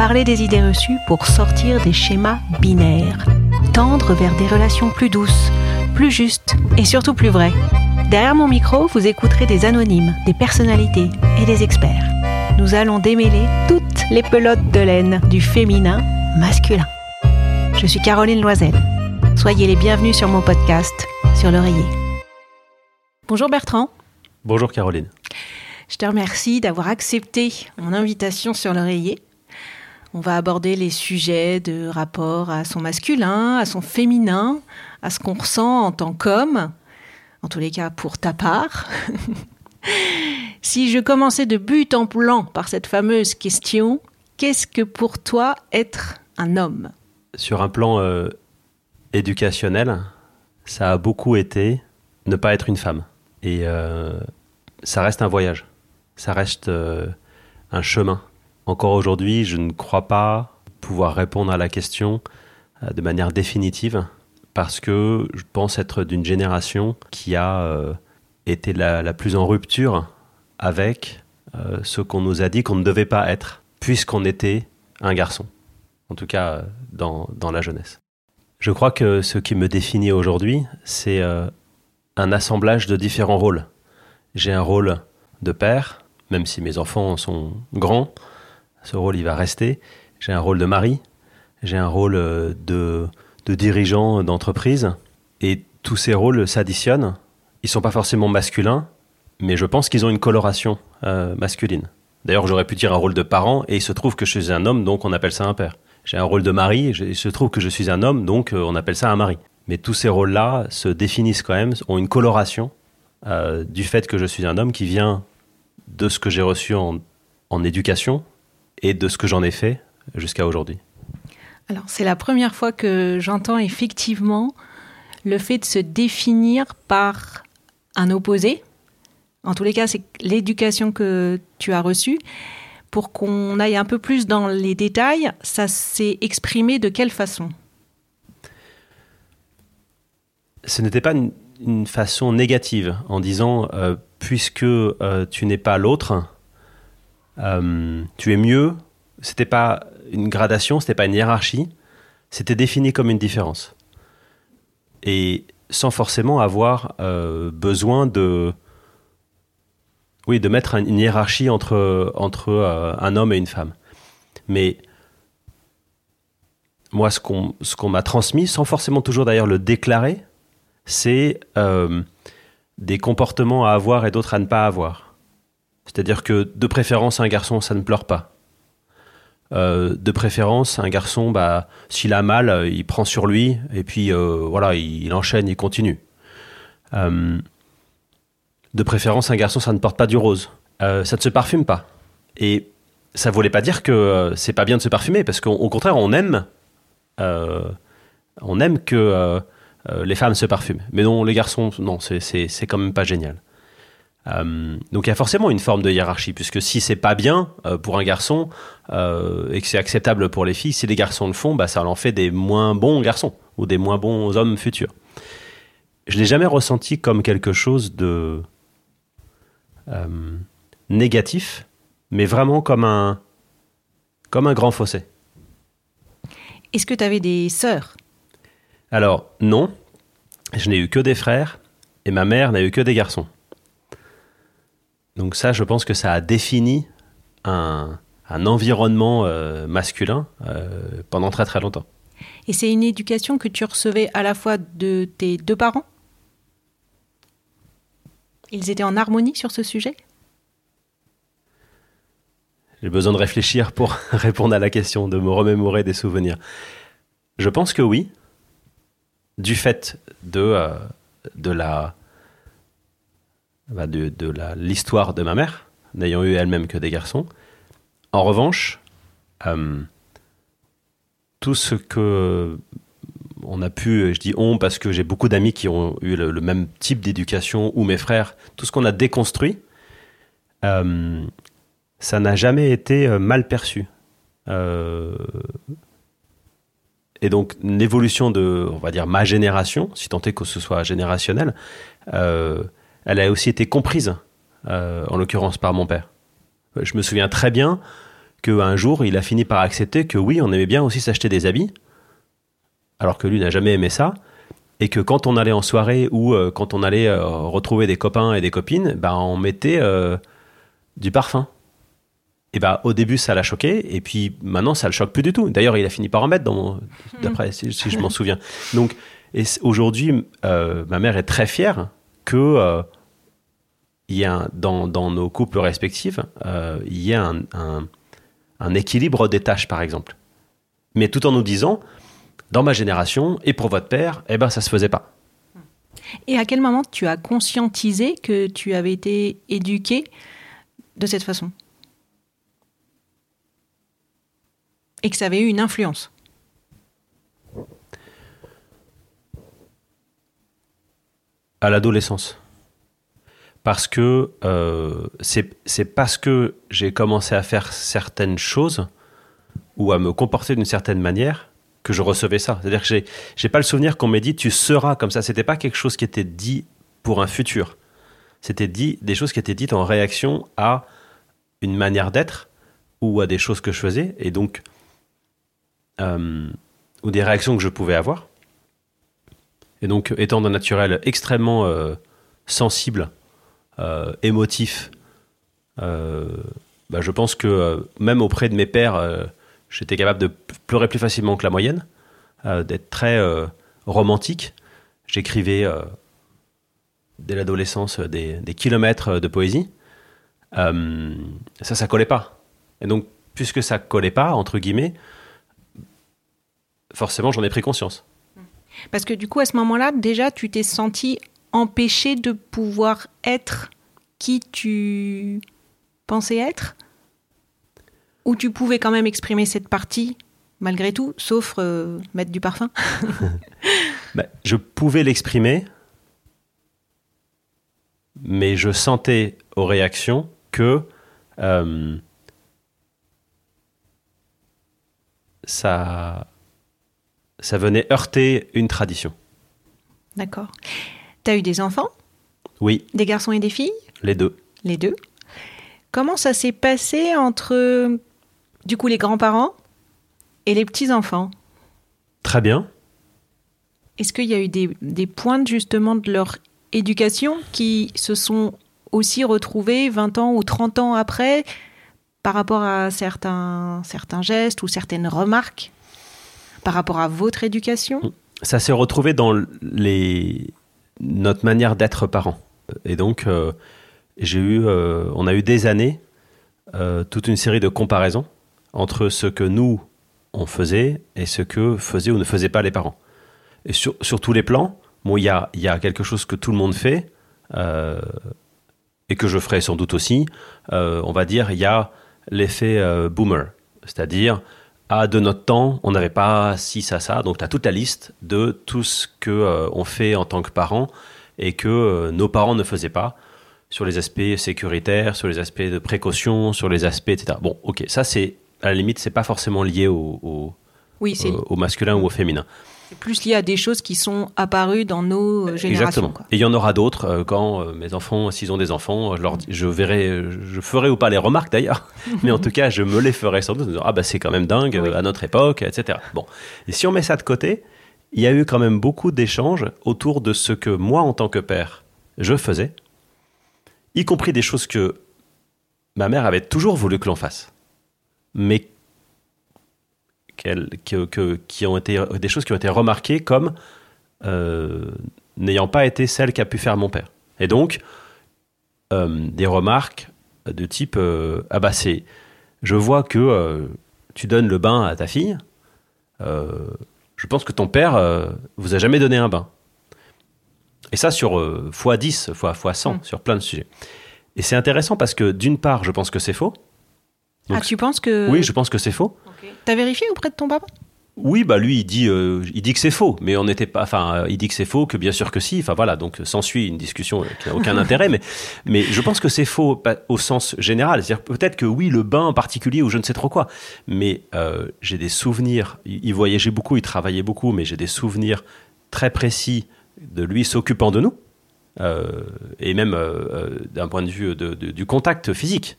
Parler des idées reçues pour sortir des schémas binaires, tendre vers des relations plus douces, plus justes et surtout plus vraies. Derrière mon micro, vous écouterez des anonymes, des personnalités et des experts. Nous allons démêler toutes les pelotes de laine du féminin masculin. Je suis Caroline Loisel. Soyez les bienvenus sur mon podcast sur l'oreiller. Bonjour Bertrand, Bonjour Caroline. je te remercie d'avoir accepté mon invitation sur l'oreiller. On va aborder les sujets de rapport à son masculin, à son féminin, à ce qu'on ressent en tant qu'homme, en tous les cas pour ta part. si je commençais de but en blanc par cette fameuse question, qu'est-ce que pour toi être un homme? Sur un plan euh, éducationnel, ça a beaucoup été ne pas être une femme. Et euh, ça reste un voyage. Ça reste euh, un chemin. Encore aujourd'hui, je ne crois pas pouvoir répondre à la question euh, de manière définitive parce que je pense être d'une génération qui a euh, été la, plus en rupture avec euh, ce qu'on nous a dit qu'on ne devait pas être puisqu'on était un garçon. En tout cas, dans, dans la jeunesse. Je crois que ce qui me définit aujourd'hui, c'est un assemblage de différents rôles. J'ai un rôle de père, même si mes enfants sont grands, ce rôle il va rester. J'ai un rôle de mari, j'ai un rôle euh, de, dirigeant d'entreprise, et tous ces rôles s'additionnent. Ils sont pas forcément masculins, mais je pense qu'ils ont une coloration euh, masculine. D'ailleurs, j'aurais pu dire un rôle de parent, et il se trouve que je suis un homme, donc on appelle ça un père. J'ai un rôle de mari, et il se trouve que je suis un homme, donc euh, on appelle ça un mari. Mais tous ces rôles-là se définissent quand même, ont une coloration du fait que je suis un homme qui vient de ce que j'ai reçu en éducation et de ce que j'en ai fait jusqu'à aujourd'hui. Alors, c'est la première fois que j'entends effectivement le fait de se définir par un opposé. En tous les cas, c'est l'éducation que tu as reçue. Pour qu'on aille un peu plus dans les détails, ça s'est exprimé de quelle façon? Ce n'était pas une, une façon négative en disant euh, puisque euh, tu n'es pas l'autre, euh, tu es mieux. C'était pas une gradation, c'était pas une hiérarchie, c'était défini comme une différence. Et sans forcément avoir euh, besoin de oui, de mettre un- une hiérarchie entre, entre euh, un homme et une femme. Mais moi, ce qu'on m'a transmis, sans forcément toujours d'ailleurs le déclarer, c'est des comportements à avoir et d'autres à ne pas avoir. C'est-à-dire que de préférence, un garçon, ça ne pleure pas. Euh, de préférence, un garçon, bah, s'il a mal, euh, il prend sur lui et puis euh, voilà, il, enchaîne, il continue. De préférence, un garçon, ça ne porte pas du rose. Ça ne se parfume pas. Et ça voulait pas dire que c'est pas bien de se parfumer, parce qu'au au contraire, on aime, on aime que les femmes se parfument. Mais non, les garçons, non, c'est quand même pas génial. Euh, donc il y a forcément une forme de hiérarchie, puisque si c'est pas bien euh, pour un garçon euh, et que c'est acceptable pour les filles, si les garçons le font, bah, ça en fait des moins bons garçons ou des moins bons hommes futurs. Je l'ai jamais ressenti comme quelque chose de négatif, mais vraiment comme un, comme un grand fossé. Est-ce que tu avais des sœurs? Alors, non, je n'ai eu que des frères et ma mère n'a eu que des garçons. Donc ça, je pense que ça a défini un, un environnement euh, masculin euh, pendant très très longtemps. Et c'est une éducation que tu recevais à la fois de tes deux parents? Ils étaient en harmonie sur ce sujet? J'ai besoin de réfléchir pour répondre à la question, de me remémorer des souvenirs. Je pense que oui, du fait de, euh, de la bah, de, de l'histoire de ma mère, n'ayant eu elle-même que des garçons. En revanche, euh, tout ce que on a pu, je dis on parce que j'ai beaucoup d'amis qui ont eu le, même type d'éducation ou mes frères, tout ce qu'on a déconstruit, euh, ça n'a jamais été euh, mal perçu. Et donc l'évolution de, on va dire, ma génération, si tant est que ce soit générationnel, elle a aussi été comprise, euh, en l'occurrence par mon père. Je me souviens très bien qu'un jour, il a fini par accepter que oui, on aimait bien aussi s'acheter des habits, alors que lui n'a jamais aimé ça, et que quand on allait en soirée ou euh, quand on allait euh, retrouver des copains et des copines, ben, on mettait du parfum. Et bah, au début, ça l'a choqué, et puis maintenant, ça le choque plus du tout. D'ailleurs, il a fini par en mettre, d'après, si, si je m'en souviens. Donc, aujourd'hui, ma mère est très fière que euh, y a dans, nos couples respectifs, euh, il y a un équilibre des tâches, par exemple. Mais tout en nous disant, dans ma génération et pour votre père, eh ben, ça se faisait pas. Et à quel moment tu as conscientisé que tu avais été éduqué de cette façon? Et que ça avait eu une influence? À l'adolescence. Parce que euh, c'est parce que j'ai commencé à faire certaines choses ou à me comporter d'une certaine manière que je recevais ça. C'est-à-dire que j'ai pas le souvenir qu'on m'ait dit tu seras comme ça. C'était pas quelque chose qui était dit pour un futur. C'était dit des choses qui étaient dites en réaction à une manière d'être ou à des choses que je faisais et donc euh, ou des réactions que je pouvais avoir. Et donc, étant d'un naturel extrêmement euh, sensible, euh, émotif, euh, bah, je pense que même auprès de mes pères, j'étais capable de pleurer plus facilement que la moyenne, d'être très romantique. J'écrivais dès l'adolescence des, des kilomètres de poésie. Ça, ça collait pas. Et donc, puisque ça collait pas, entre guillemets, forcément, j'en ai pris conscience. Parce que du coup, à ce moment-là, déjà, tu t'es senti empêché de pouvoir être qui tu pensais être Ou tu pouvais quand même exprimer cette partie, malgré tout, sauf euh, mettre du parfum Bah, je pouvais l'exprimer, mais je sentais aux réactions que euh, ça, ça venait heurter une tradition. D'accord. T'as eu des enfants? Oui, Des garçons et des filles? Les deux. Les deux. Comment ça s'est passé entre, du coup, les grands-parents et les petits-enfants? Très bien. Est-ce qu'il y a eu des, des points justement de leur éducation qui se sont aussi retrouvés 20 ans ou 30 ans après par rapport à certains, certains gestes ou certaines remarques? Par rapport à votre éducation? Ça s'est retrouvé dans les... notre manière d'être parent. Et donc, euh, eu, euh, on a eu des années, euh, toute une série de comparaisons entre ce que nous, on faisait et ce que faisaient ou ne faisaient pas les parents. Et sur, sur tous les plans, il y a, y a quelque chose que tout le monde fait, et que je ferai sans doute aussi. On va dire, il y a l'effet boomer. C'est-à-dire, ah, de notre temps, on n'avait pas ci, ça, ça. Donc, tu as toute la liste de tout ce que euh, on fait en tant que parents et que euh, nos parents ne faisaient pas sur les aspects sécuritaires, sur les aspects de précaution, sur les aspects, etc. Bon, ok, ça, c'est, à la limite, c'est pas forcément lié au, au, Oui, au masculin ou au féminin. C'est plus lié à des choses qui sont apparues dans nos euh, générations. Exactement. quoi. Et il y en aura d'autres euh, quand euh, mes enfants, s'ils ont des enfants, je, leur, je verrai, je ferai ou pas les remarques d'ailleurs, mais en tout cas, je me les ferai sans doute. en disant, ah bah c'est quand même dingue Oui. à notre époque, etc. Bon, et si on met ça de côté, il y a eu quand même beaucoup d'échanges autour de ce que moi, en tant que père, je faisais, y compris des choses que ma mère avait toujours voulu que l'on fasse, mais qu'elle- que- que- qui ont été des choses qui ont été remarquées comme euh, n'ayant pas été celle qu'a pu faire mon père. Et donc, euh, des remarques de type euh, Ah bah c'est. Je vois que euh, tu donnes le bain à ta fille. je pense que ton père vous a jamais donné un bain. Et ça sur euh, x10, fois, fois 100, Mm. sur plein de sujets. Et c'est intéressant parce que d'une part, je pense que c'est faux. Ah, tu penses que. Oui, je pense que c'est faux. T'as vérifié auprès de ton papa? Oui, bah lui, il dit, euh, il dit que c'est faux, mais on n'était pas. Enfin, euh, il dit que c'est faux, que bien sûr que si. Enfin voilà, donc s'ensuit une discussion qui n'a aucun intérêt, mais mais je pense que c'est faux pas au sens général. C'est-à-dire peut-être que oui, le bain en particulier ou je ne sais trop quoi. Mais euh, j'ai des souvenirs. Il, il voyageait beaucoup, il travaillait beaucoup, mais j'ai des souvenirs très précis de lui s'occupant de nous euh, et même euh, euh, d'un point de vue de- de- du contact physique.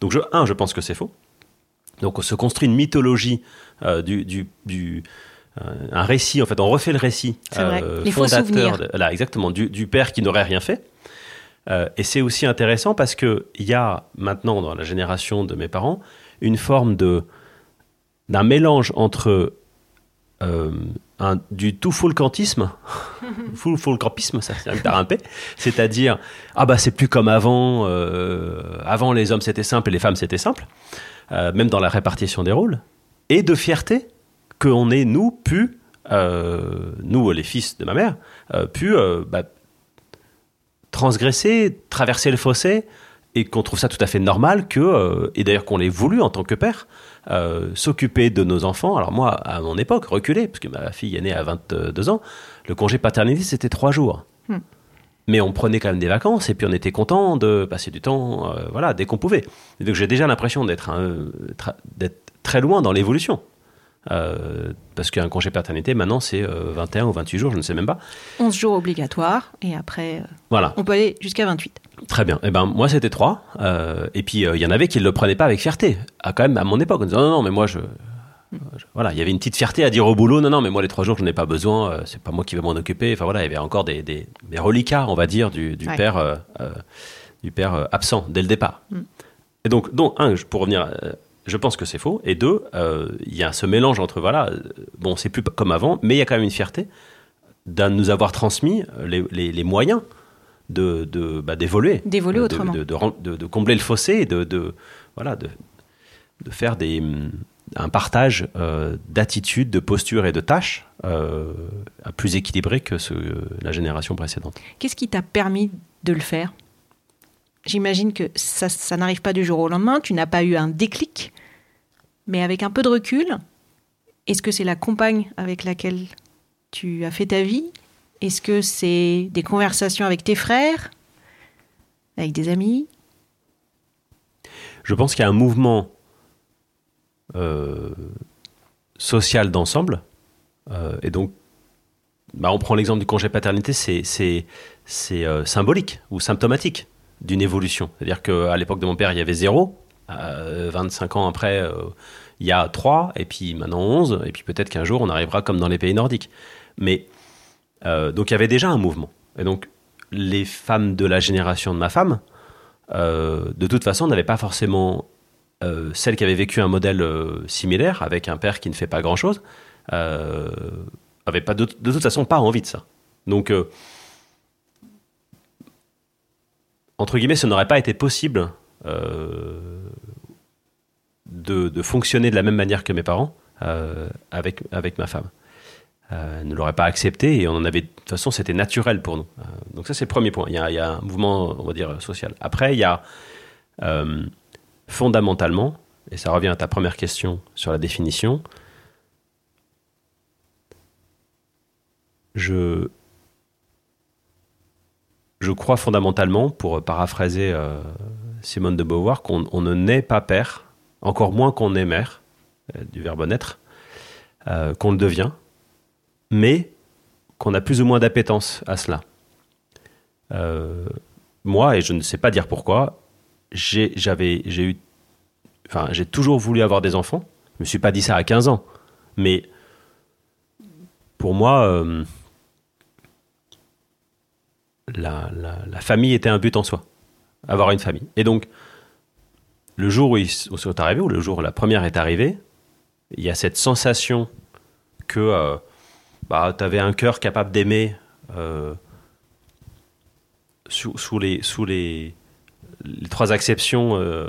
Donc je, un, je pense que c'est faux. Donc on se construit une mythologie euh, du, du, du- euh, un récit en fait, on refait le récit vrai. Les de- là exactement du, du père qui n'aurait rien fait. Euh, et c'est aussi intéressant parce que il y a maintenant dans la génération de mes parents une forme de d'un mélange entre euh, un, du tout fulcantisme, full fulcampisme, ça c'est un P, c'est-à-dire ah bah c'est plus comme avant, euh, avant les hommes c'était simple et les femmes c'était simple, euh, même dans la répartition des rôles, et de fierté qu'on ait nous pu, euh, nous les fils de ma mère, euh, pu bah, transgresser, traverser le fossé, et qu'on trouve ça tout à fait normal que, et d'ailleurs qu'on l'ait voulu en tant que père, s'occuper de nos enfants. Alors moi, à mon époque, reculé, parce que ma fille est née à 22 ans, le congé paternité, c'était trois jours. Hmm. Mais on prenait quand même des vacances, et puis on était content de passer du temps, euh, voilà, dès qu'on pouvait. Et donc j'ai déjà l'impression d'être très loin dans l'évolution. Euh, parce qu'un congé paternité, maintenant, c'est euh, 21 ou 28 jours, je ne sais même pas. 11 jours obligatoires et après, euh, Voilà. on peut aller jusqu'à 28. Très bien. Eh ben moi c'était trois. Euh, et puis il y en avait qui ne le prenaient pas avec fierté. À quand même à mon époque, en disant non non mais moi je- voilà il y avait une petite fierté à dire au boulot non non mais moi les trois jours je n'en ai pas besoin. euh, c'est pas moi qui vais m'en occuper. Enfin voilà il y avait encore des, des, des reliquats on va dire du, du Ouais. père euh, euh, du père euh, absent dès le départ. Et donc donc un pour revenir. je pense que c'est faux. Et deux, il y a ce mélange entre, voilà, bon, c'est plus comme avant, mais il y a quand même une fierté de nous avoir transmis les, les- les moyens de, de, bah, d'évoluer. D'évoluer de- autrement. De, de, combler le fossé et de, de, voilà, de, de faire des, hum, un partage euh, d'attitudes, de postures et de tâches euh, plus équilibré que ce, la génération précédente. Qu'est-ce qui t'a permis de le faire? J'imagine que ça, ça n'arrive pas du jour au lendemain, tu n'as pas eu un déclic, mais avec un peu de recul, est-ce que c'est la compagne avec laquelle tu as fait ta vie? Est-ce que c'est des conversations avec tes frères Avec des amis? Je pense qu'il y a un mouvement euh, social d'ensemble. euh, et donc, bah, on prend l'exemple du congé paternité, c'est, euh, symbolique ou symptomatique d'une évolution. C'est-à-dire qu'à l'époque de mon père, il y avait zéro. Euh, 25 ans après, il y a 3, et puis maintenant 11, et puis peut-être qu'un jour, on arrivera comme dans les pays nordiques. Mais donc, il y avait déjà un mouvement. Et donc, les femmes de la génération de ma femme, de toute façon, n'avaient pas forcément euh, celle qui avait vécu un modèle euh, similaire avec un père qui ne fait pas grand chose, euh, avait pas de, de toute façon pas envie de ça. Donc, euh, entre guillemets, ce n'aurait pas été possible de, fonctionner de la même manière que mes parents avec, avec ma femme. Elle ne l'aurait pas accepté et on en avait de toute façon c'était naturel pour nous. Donc ça c'est le premier point. Il y, a, il y a un mouvement on va dire social. Après il y a fondamentalement et ça revient à ta première question sur la définition. Je je crois fondamentalement, pour paraphraser euh, Simone de Beauvoir, qu'on on ne naît pas père, encore moins qu'on est mère, euh, du verbe naître, euh, qu'on le devient, mais qu'on a plus ou moins d'appétence à cela. Moi, et je ne sais pas dire pourquoi, j'ai j'avais j'ai eu enfin j'ai toujours voulu avoir des enfants. Je me suis pas dit ça à 15 ans, mais pour moi euh, la, la, famille était un but en soi, avoir une famille. Et donc le jour où ils sont arrivés, ou le jour où la première est arrivée, il y a cette sensation que euh, bah, tu avais un cœur capable d'aimer euh, sous, sous, les, sous les, les trois acceptions euh,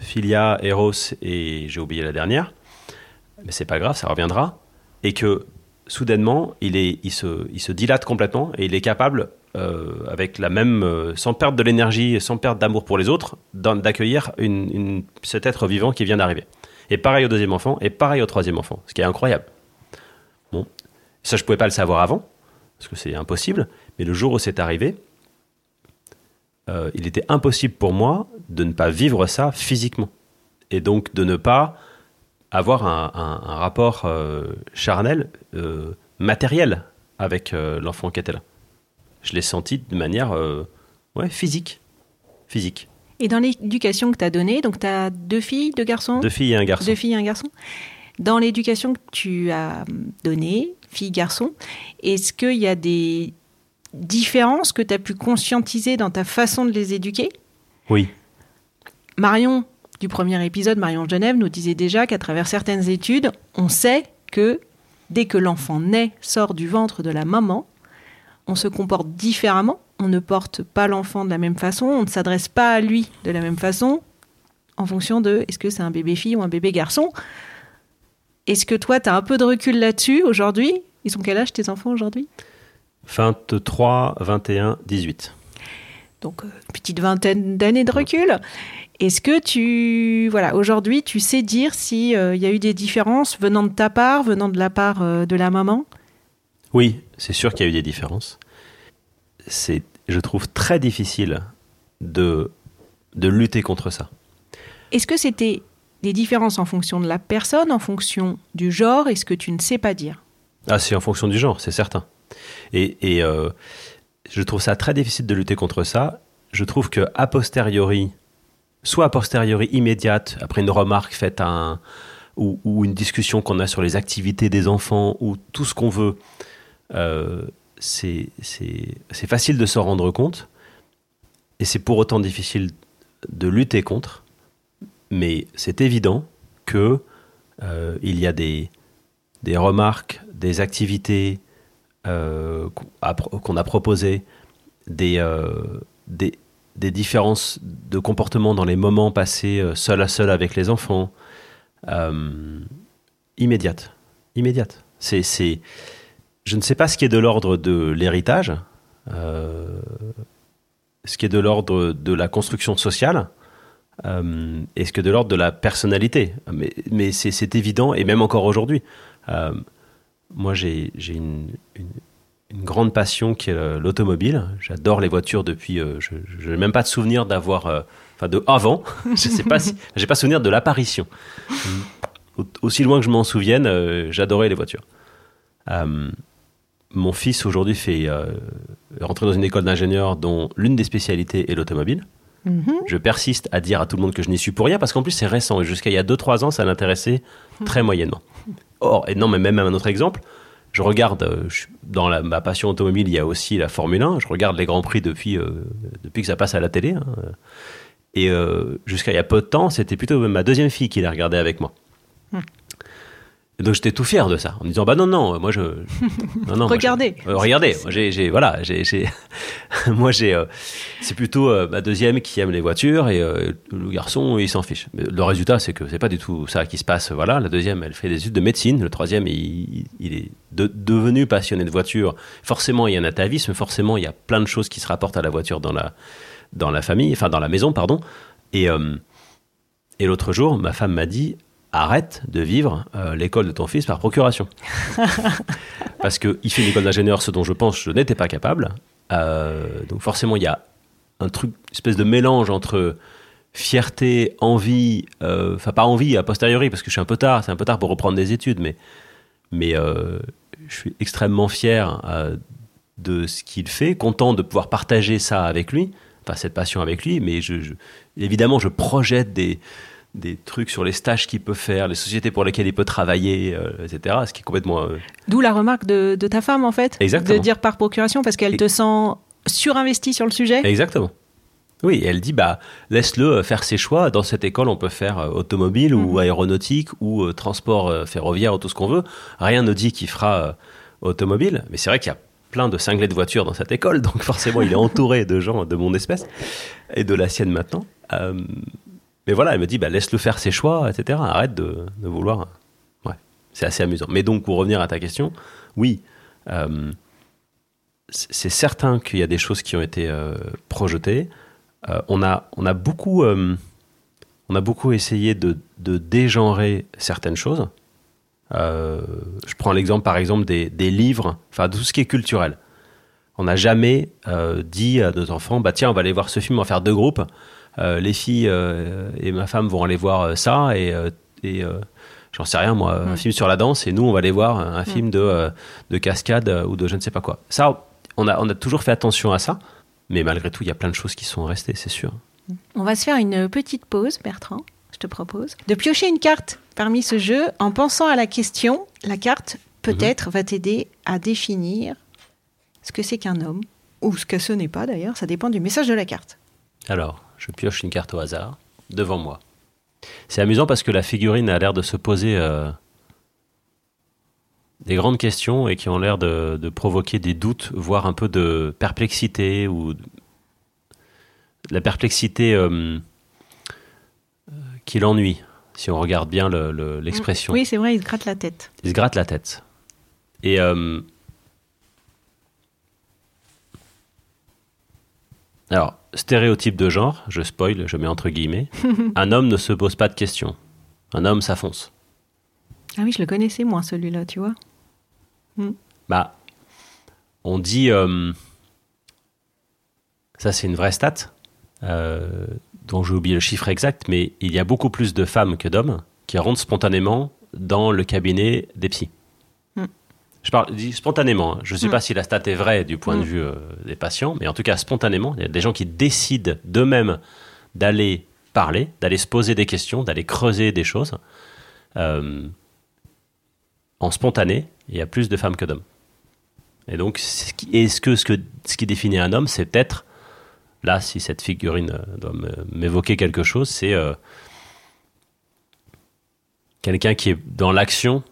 Philia, Eros et j'ai oublié la dernière, mais c'est pas grave, ça reviendra, et que soudainement il, se, il se dilate complètement et il est capable, euh, avec la même, euh, sans perdre de l'énergie, sans perdre d'amour pour les autres, d'accueillir cet être vivant qui vient d'arriver. Et pareil au deuxième enfant, et pareil au troisième enfant, ce qui est incroyable. Bon, ça je pouvais pas le savoir avant, parce que c'est impossible, mais le jour où c'est arrivé, euh, il était impossible pour moi de ne pas vivre ça physiquement. Et donc de ne pas avoir un, un- un rapport euh, charnel, euh, matériel avec l'enfant qui était là. Je l'ai senti de manière ouais, physique. Physique. Et dans l'éducation que tu as donnée, donc tu as deux filles, deux garçons? Deux filles et un garçon. Deux filles et un garçon. Dans l'éducation que tu as donnée, fille-garçon, est-ce qu'il y a des différences que tu as pu conscientiser dans ta façon de les éduquer? Oui. Marion, du premier épisode, Marion Genève, nous disait déjà qu'à travers certaines études, on sait que dès que l'enfant naît, sort du ventre de la maman, on se comporte différemment, on ne porte pas l'enfant de la même façon, on ne s'adresse pas à lui de la même façon, en fonction de est-ce que c'est un bébé fille ou un bébé garçon. Est-ce que toi, tu as un peu de recul là-dessus aujourd'hui? Ils sont quel âge tes enfants aujourd'hui? 23, 21, 18. donc euh, petite vingtaine d'années de recul. Est-ce que tu, voilà, aujourd'hui, tu sais dire s'il y a eu des différences venant de ta part, venant de la part euh, de la maman? Oui, c'est sûr qu'il y a eu des différences. C'est, je trouve, très difficile de, de lutter contre ça. Est-ce que c'était des différences en fonction de la personne, en fonction du genre? Est-ce que tu ne sais pas dire? Ah, c'est en fonction du genre, c'est certain. Et, euh, je trouve ça très difficile de lutter contre ça. Je trouve que a posteriori, soit a posteriori immédiate, après une remarque faite ou, une discussion qu'on a sur les activités des enfants, ou tout ce qu'on veut, euh, c'est facile de s'en rendre compte. Et c'est pour autant difficile de lutter contre. Mais c'est évident que euh, il y a des, remarques, des activités qu'on a, pro- qu'on a proposées, des, euh, des, des différences de comportement dans les moments passés euh, seul à seul avec les enfants, euh, immédiates. Immédiates. C'est, c'est, je ne sais pas ce qui est de l'ordre de l'héritage, euh, ce qui est de l'ordre de la construction sociale, euh, et ce qui est de l'ordre de la personnalité. Mais, mais c'est, évident, et même encore aujourd'hui. Euh, moi, j'ai, une, une, une grande passion qui est euh, l'automobile. J'adore les voitures depuis. euh, je n'ai même pas de souvenir d'avoir. euh, Enfin, de avant. je sais pas si. J'ai pas souvenir de l'apparition. Au- Aussi loin que je m'en souvienne, euh, j'adorais les voitures. Mon fils aujourd'hui fait rentrer dans une école d'ingénieur dont l'une des spécialités est l'automobile. Je persiste à dire à tout le monde que je n'y suis pour rien parce qu'en plus c'est récent et jusqu'à il y a 2-3 ans ça l'intéressait très moyennement. Or, et non, mais même un autre exemple, je regarde, euh, dans la- ma passion automobile, il y a aussi la Formule 1, je regarde les Grands Prix depuis, euh, depuis que ça passe à la télé. hein. Et euh, jusqu'à il y a peu de temps, c'était plutôt ma deuxième fille qui les regardait avec moi. Et donc j'étais tout fier de ça, en me disant bah non non, moi je, non, non, moi, je- Regardez. euh, regardez, moi j'ai, j'ai- voilà, j'ai, j'ai- moi j'ai, euh, c'est plutôt euh, ma deuxième qui aime les voitures et le garçon il s'en fiche. Mais le résultat c'est que c'est pas du tout ça qui se passe. Voilà, la deuxième elle fait des études de médecine, le troisième il, il est de- devenu passionné de voiture. Forcément il y a un atavisme, forcément il y a plein de choses qui se rapportent à la voiture dans la dans la famille, enfin dans la maison pardon. Et et l'autre jour ma femme m'a dit arrête de vivre euh, l'école de ton fils par procuration. Parce qu'il fait une école d'ingénieur, ce dont je pense je n'étais pas capable. Euh, donc forcément, il y a un truc, une espèce de mélange entre fierté, envie, euh, enfin pas envie a posteriori, parce que je suis un peu tard, c'est un peu tard pour reprendre des études, mais, mais je suis extrêmement fier de ce qu'il fait, content de pouvoir partager ça avec lui, enfin cette passion avec lui, mais je, je- évidemment, je projette des, des trucs sur les stages qu'il peut faire, les sociétés pour lesquelles il peut travailler, euh, etc., ce qui est complètement... euh, D'où la remarque de, de ta femme, en fait. Exactement. De dire par procuration, parce qu'elle Et- te sent surinvesti sur le sujet. Exactement. Oui, elle dit bah laisse-le euh, faire ses choix. Dans cette école, on peut faire automobile ou aéronautique ou euh, transport ferroviaire ou tout ce qu'on veut. Rien ne dit qu'il fera automobile, mais c'est vrai qu'il y a plein de cinglés de voitures dans cette école, donc forcément il est entouré de gens de mon espèce et de la sienne maintenant. Euh, mais voilà, elle me dit bah laisse-le faire ses choix, etc. Arrête de, vouloir. Ouais, c'est assez amusant. Mais donc pour revenir à ta question, oui. euh, c'est certain qu'il y a des choses qui ont été euh, projetées. Euh, on, a, on a beaucoup, on a beaucoup essayé de, de dégenrer certaines choses. Je prends l'exemple, par exemple, des, livres, enfin, de tout ce qui est culturel. On n'a jamais dit à nos enfants, bah tiens, on va aller voir ce film, on va faire deux groupes. Euh, les filles euh, et ma femme vont aller voir euh, ça et, et j'en sais rien moi, un film sur la danse et nous on va aller voir un film de, de cascade ou de je ne sais pas quoi. Ça, on a, on a toujours fait attention à ça, mais malgré tout, il y a plein de choses qui sont restées, c'est sûr. On va se faire une petite pause, Bertrand. Je te propose de piocher une carte parmi ce jeu en pensant à la question. La carte, peut-être, va t'aider à définir ce que c'est qu'un homme, ou ce que ce n'est pas d'ailleurs, ça dépend du message de la carte. Alors, je pioche une carte au hasard devant moi. C'est amusant parce que la figurine a l'air de se poser euh, des grandes questions et qui ont l'air de, de provoquer des doutes, voire un peu de perplexité ou de la perplexité euh, euh, qui l'ennuie, si on regarde bien le- le- l'expression. Oui, c'est vrai, il se gratte la tête. Il se gratte la tête. Et euh, alors, stéréotype de genre, je spoil, je mets entre guillemets. un homme ne se pose pas de questions. Un homme, ça fonce. Ah oui, je le connaissais moins celui-là, tu vois. Bah, on dit. euh, ça, c'est une vraie stat, euh, dont j'ai oublié le chiffre exact, mais il y a beaucoup plus de femmes que d'hommes qui rentrent spontanément dans le cabinet des psys. Je parle dis spontanément. hein. Je ne sais Mm. pas si la stat est vraie du point de Mm. vue euh, des patients, mais en tout cas, spontanément, il y a des gens qui décident d'eux-mêmes d'aller parler, d'aller se poser des questions, d'aller creuser des choses. Euh, en spontané, il y a plus de femmes que d'hommes. Et donc, ce qui- est-ce que ce, que ce qui définit un homme, c'est peut-être, là, si cette figurine euh, doit m'évoquer quelque chose, c'est euh, quelqu'un qui est dans l'action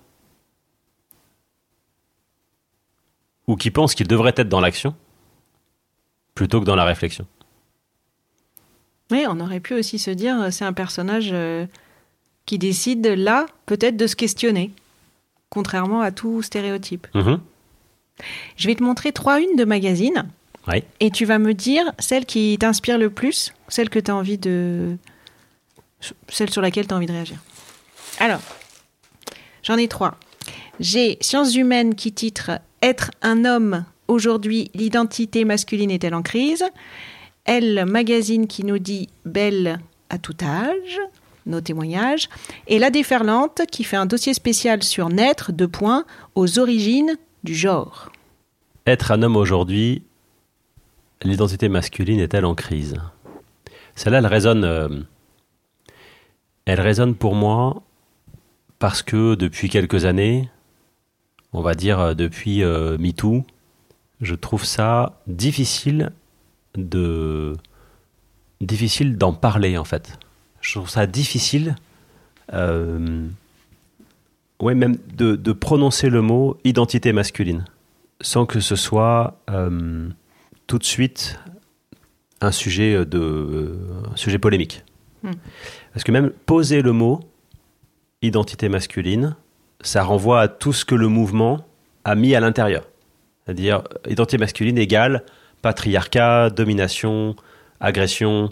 ou qui pense qu'il devrait être dans l'action plutôt que dans la réflexion. Oui, on aurait pu aussi se dire, euh, c'est un personnage euh, qui décide là, peut-être, de se questionner, contrairement à tout stéréotype. Mhm. Je vais te montrer trois unes de magazines. Oui. Et tu vas me dire celle qui t'inspire le plus, celle que tu as envie de. celle sur laquelle tu as envie de réagir. Alors, j'en ai trois. J'ai Sciences humaines qui titre Être un homme, aujourd'hui, l'identité masculine est-elle en crise? Elle Magazine qui nous dit Belle à tout âge, nos témoignages. Et La Déferlante qui fait un dossier spécial sur naître, deux points, aux origines du genre. Être un homme aujourd'hui, l'identité masculine est-elle en crise? Celle-là, elle résonne, euh, elle résonne pour moi parce que depuis quelques années, on va dire euh, depuis euh, MeToo, je trouve ça difficile de difficile d'en parler en fait. Je trouve ça difficile, euh, ouais même de, de prononcer le mot identité masculine sans que ce soit euh, tout de suite un sujet de un sujet polémique. Hmm. Parce que même poser le mot identité masculine, ça renvoie à tout ce que le mouvement a mis à l'intérieur. C'est-à-dire identité masculine égale patriarcat, domination, agression,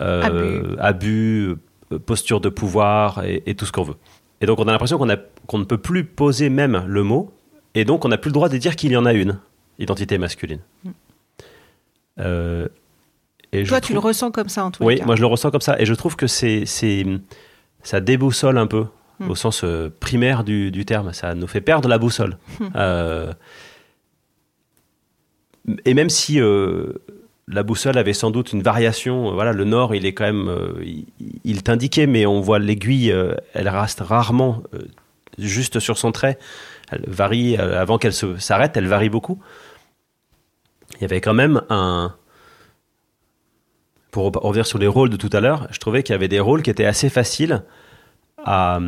euh, abus, euh, posture de pouvoir et, et tout ce qu'on veut. Et donc on a l'impression qu'on ne peut plus poser même le mot, et donc on n'a plus le droit de dire qu'il y en a une, identité masculine. Euh, et je Toi, tu le ressens comme ça en tout oui, cas. moi je le ressens comme ça. Et je trouve que c'est, ça déboussole un peu, Hmm. au sens euh, primaire du, du terme. Ça nous fait perdre la boussole. Hmm. Euh, et même si euh, la boussole avait sans doute une variation, voilà, le nord, il est quand même, il, il t'indiquait, mais on voit l'aiguille, elle reste rarement juste sur son trait. Elle varie avant qu'elle s'arrête, elle varie beaucoup. Il y avait quand même un, pour revenir sur les rôles de tout à l'heure, je trouvais qu'il y avait des rôles qui étaient assez faciles à,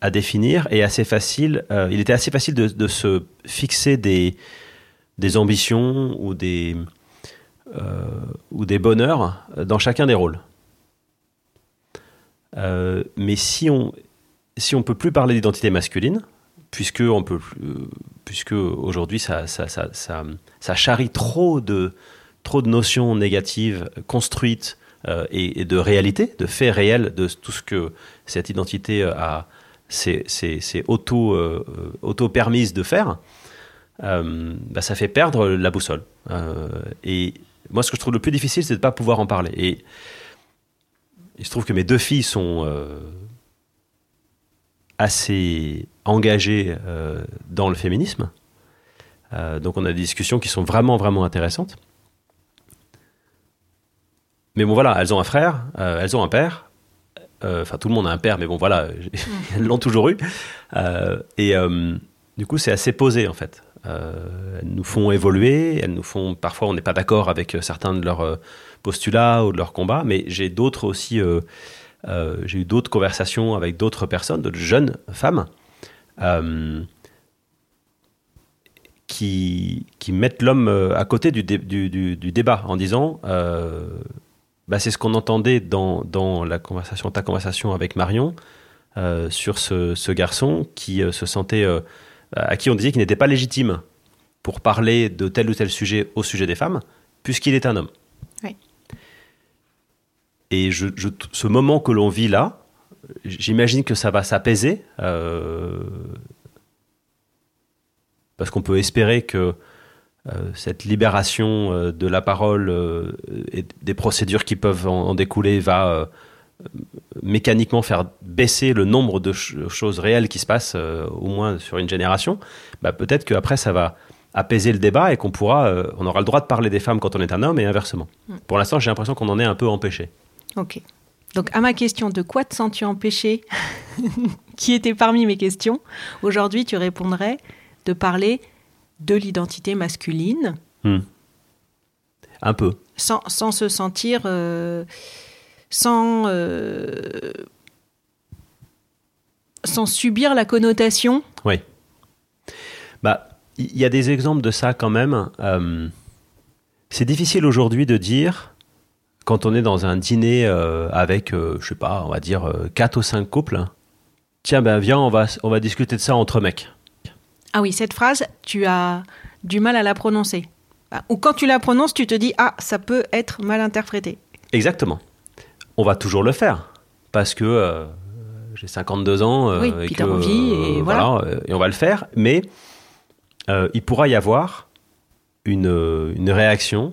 à définir et assez faciles. euh, il était assez facile de, se fixer des, ambitions ou des, euh, ou des bonheurs dans chacun des rôles. Euh, mais si on si on peut plus parler d'identité masculine, puisque euh, aujourd'hui ça charrie trop de trop de notions négatives construites euh, et, de réalité, de faits réels de tout ce que cette identité a, c'est, c'est, c'est auto, euh, de faire, euh, bah, ça fait perdre la boussole. Euh, et moi, ce que je trouve le plus difficile, c'est de ne pas pouvoir en parler. Et il se trouve que mes deux filles sont euh, assez engagées euh, dans le féminisme. Euh, donc on a des discussions qui sont vraiment, vraiment intéressantes. Mais bon, voilà, elles ont un frère, euh, elles ont un père. Euh, Enfin, tout le monde a un père, mais bon, voilà, elles l'ont toujours eu. Euh, et du coup, c'est assez posé, en fait. Euh, elles nous font évoluer, elles nous font. Parfois, on n'est pas d'accord avec certains de leurs postulats ou de leurs combats, mais j'ai d'autres aussi. euh, euh, j'ai eu d'autres conversations avec d'autres personnes, d'autres jeunes femmes, qui, qui mettent l'homme à côté du, dé- du, du- du débat en disant bah, c'est ce qu'on entendait dans, dans la conversation, ta conversation avec Marion euh, sur ce, ce garçon qui euh, se sentait euh, à qui on disait qu'il n'était pas légitime pour parler de tel ou tel sujet au sujet des femmes, puisqu'il est un homme. Oui. Et je, je- ce moment que l'on vit là, j'imagine que ça va s'apaiser, parce qu'on peut espérer que cette libération euh, de la parole euh, et des procédures qui peuvent en, en découler va euh, mécaniquement faire baisser le nombre de ch- choses réelles qui se passent, euh, au moins sur une génération, bah, peut-être qu'après ça va apaiser le débat et qu'on pourra, euh, on aura le droit de parler des femmes quand on est un homme et inversement. Pour l'instant, j'ai l'impression qu'on en est un peu empêché. Ok. Donc, à ma question de quoi te sens-tu empêché, qui était parmi mes questions, aujourd'hui, tu répondrais de parler de l'identité masculine Un peu. sans, sans se sentir. euh, sans. euh, sans subir la connotation. Oui. Bah, il y a des exemples de ça quand même. Euh, c'est difficile aujourd'hui de dire, quand on est dans un dîner avec, je sais pas, on va dire quatre ou cinq couples, tiens, ben viens, on va, on va discuter de ça entre mecs. Ah oui, cette phrase, tu as du mal à la prononcer. Ah, Ou quand tu la prononces, tu te dis Ah, ça peut être mal interprété. Exactement. On va toujours le faire parce que euh, j'ai 52 ans euh, Oui, et puis que envie, et voilà. euh, et on va le faire. Mais euh, il pourra y avoir une, euh, une réaction.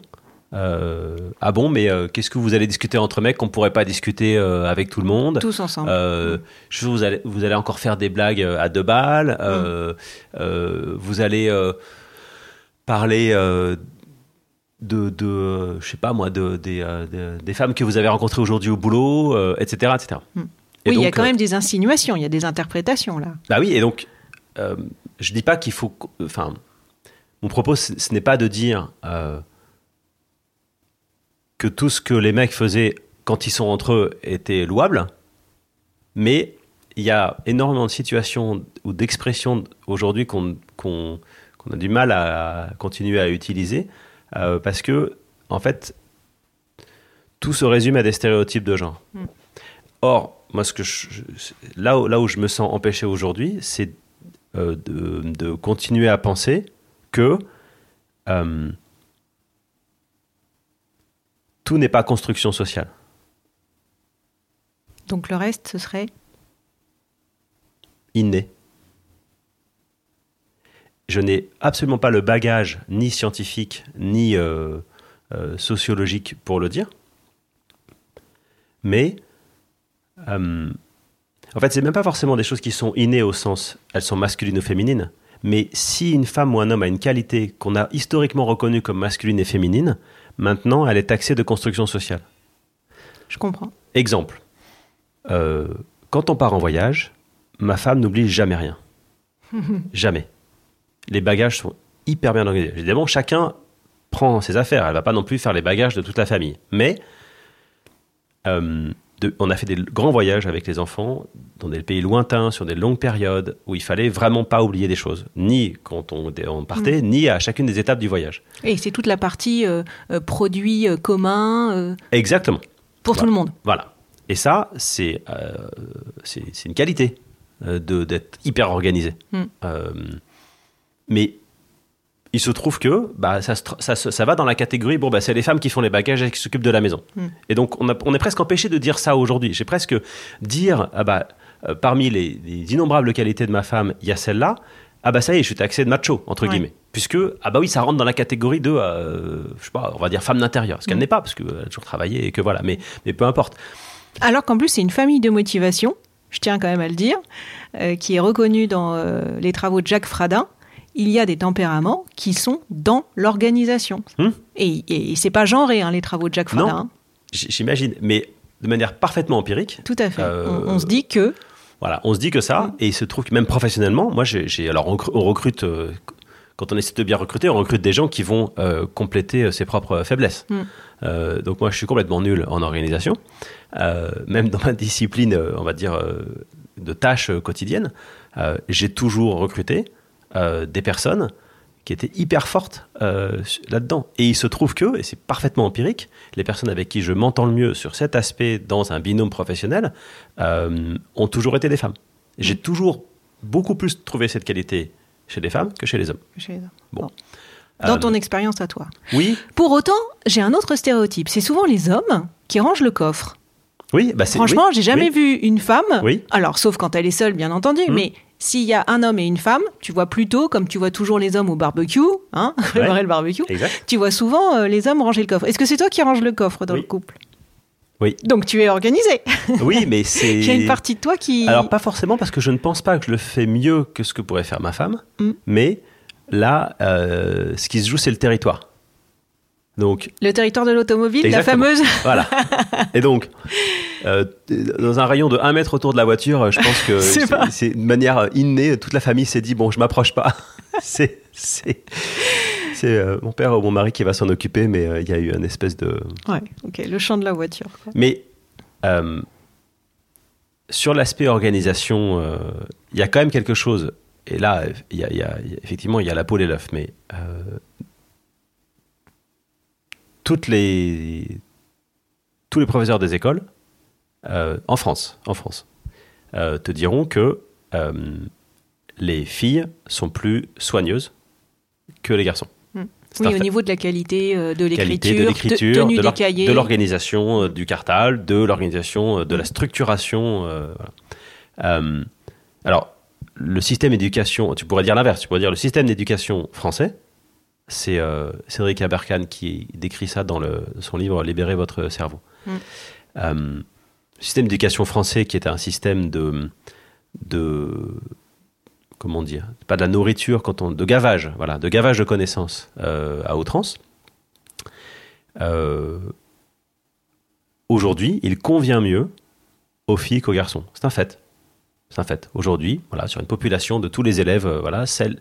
Euh, ah bon, mais euh, qu'est-ce que vous allez discuter entre mecs qu'on pourrait pas discuter euh, avec tout le monde? Tous ensemble. je vous allez, vous allez encore faire des blagues à deux balles. euh, vous allez parler de, de, je sais pas moi, de, des, de- des femmes que vous avez rencontrées aujourd'hui au boulot, etc., etc. oui, Et il y a quand même des insinuations, il y a des interprétations là. bah oui, et donc, je dis pas qu'il faut. Enfin, mon propos, ce n'est pas de dire que tout ce que les mecs faisaient quand ils sont entre eux était louable, mais il y a énormément de situations ou d'expressions aujourd'hui qu'on qu'on a du mal à continuer à utiliser euh, parce que, en fait, tout se résume à des stéréotypes de genre. Or, moi, ce que je- là, où, là où je me sens empêché aujourd'hui, c'est euh, de, de continuer à penser que euh, tout n'est pas construction sociale. Donc le reste, ce serait inné. Je n'ai absolument pas le bagage ni scientifique ni euh, euh, sociologique pour le dire. Mais euh, en fait, c'est même pas forcément des choses qui sont innées au sens elles sont masculines ou féminines. Mais si une femme ou un homme a une qualité qu'on a historiquement reconnue comme masculine et féminine, maintenant elle est taxée de construction sociale. Je comprends. Exemple. Euh, quand on part en voyage, ma femme n'oublie jamais rien. jamais. Les bagages sont hyper bien organisés. Évidemment, chacun prend ses affaires. Elle va pas non plus faire les bagages de toute la famille. Mais euh, de- on a fait des grands voyages avec les enfants dans des pays lointains, sur des longues périodes, où il fallait vraiment pas oublier des choses. Ni quand on, on partait, ni à chacune des étapes du voyage. Et c'est toute la partie euh, euh, produit euh, commun euh, Exactement. pour tout le monde. Voilà. Et ça, c'est une qualité de- d'être hyper organisé. Mm. Mais il se trouve que bah, ça, ça, ça va dans la catégorie bon bah c'est les femmes qui font les bagages et qui s'occupent de la maison. Mm. Et donc on, a- on est presque empêché de dire ça aujourd'hui. J'ai presque dire ah bah euh, parmi les, les innombrables qualités de ma femme, il y a celle-là. Ah bah ça y est, je suis taxé de macho entre Ouais. guillemets, puisque ah bah oui ça rentre dans la catégorie de euh, je sais pas on va dire femme d'intérieur, ce qu'elle Mm. n'est pas parce qu'elle a toujours travaillé et que voilà, mais mais peu importe. Alors qu'en plus, c'est une famille de motivation, je tiens quand même à le dire, euh, qui est reconnue dans euh, les travaux de Jacques Fradin. Il y a des tempéraments qui sont dans l'organisation. Hmm. Et, et c'est pas genré, hein, les travaux de Jacques. Fradin. hein. J'imagine, mais de manière parfaitement empirique. Tout à fait. Euh, On, on se dit que. Voilà, on se dit que ça, Mm. et il se trouve que même professionnellement, moi, j'ai, alors on, recru- on recrute, euh, quand on essaie de bien recruter, on recrute des gens qui vont euh, compléter ses propres faiblesses. Mm. Euh, donc moi, je suis complètement nul en organisation, Euh, même dans ma discipline, on va dire, de tâches quotidiennes, j'ai toujours recruté euh, des personnes qui étaient hyper fortes euh, là-dedans. Et il se trouve que, et c'est parfaitement empirique, les personnes avec qui je m'entends le mieux sur cet aspect dans un binôme professionnel euh, ont toujours été des femmes. J'ai toujours beaucoup plus trouvé cette qualité chez les femmes que chez les hommes. Bon. Dans Euh, ton expérience à toi. Oui, Pour autant, j'ai un autre stéréotype. C'est souvent les hommes qui rangent le coffre. oui, bah. Franchement, oui, j'ai jamais oui. vu une femme. Oui. Alors, sauf quand elle est seule, bien entendu. Mm. Mais s'il y a un homme et une femme, tu vois plutôt, comme tu vois toujours les hommes au barbecue, hein, préparer le barbecue, Exact. tu vois souvent euh, les hommes ranger le coffre. Est-ce que c'est toi qui ranges le coffre dans Oui. le couple? Oui. Donc tu es organisé. Oui, mais c'est. Il y a une partie de toi qui. Alors pas forcément parce que je ne pense pas que je le fais mieux que ce que pourrait faire ma femme, Mm. mais là, euh, ce qui se joue, c'est le territoire. Donc Le territoire de l'automobile, la fameuse. voilà. Et donc, euh, dans un rayon de 1 mètre autour de la voiture, je pense que C'est de manière innée. Toute la famille s'est dit bon, je m'approche pas. c'est c'est c'est euh, mon père ou mon mari qui va s'en occuper, mais euh, il y a eu une espèce de Ouais, ok, le champ de la voiture. quoi. Mais euh, sur l'aspect organisation, il y a quand même quelque chose. Et là, y a, y a- il y a- effectivement, il y a la poule et l'œuf, mais toutes les, tous les professeurs des écoles, euh, en France, en France euh, te diront que euh, les filles sont plus soigneuses que les garçons. Mm. Un Oui, au niveau de la qualité euh, de l'écriture, de de de l'organisation euh, du cartable, de l'organisation, euh, de la structuration. voilà. Alors, le système d'éducation, tu pourrais dire l'inverse, tu pourrais dire le système d'éducation français, c'est euh, Cédric Aberkan qui décrit ça dans le, son livre Libérez votre cerveau. Mm. Euh, le système d'éducation français qui est un système de, de comment dire, pas de la nourriture, quand on, de gavage, voilà, de gavage de connaissances euh, à outrance. Euh, Aujourd'hui, il convient mieux aux filles qu'aux garçons. C'est un fait. C'est un fait. Aujourd'hui, voilà, sur une population de tous les élèves, voilà, celles,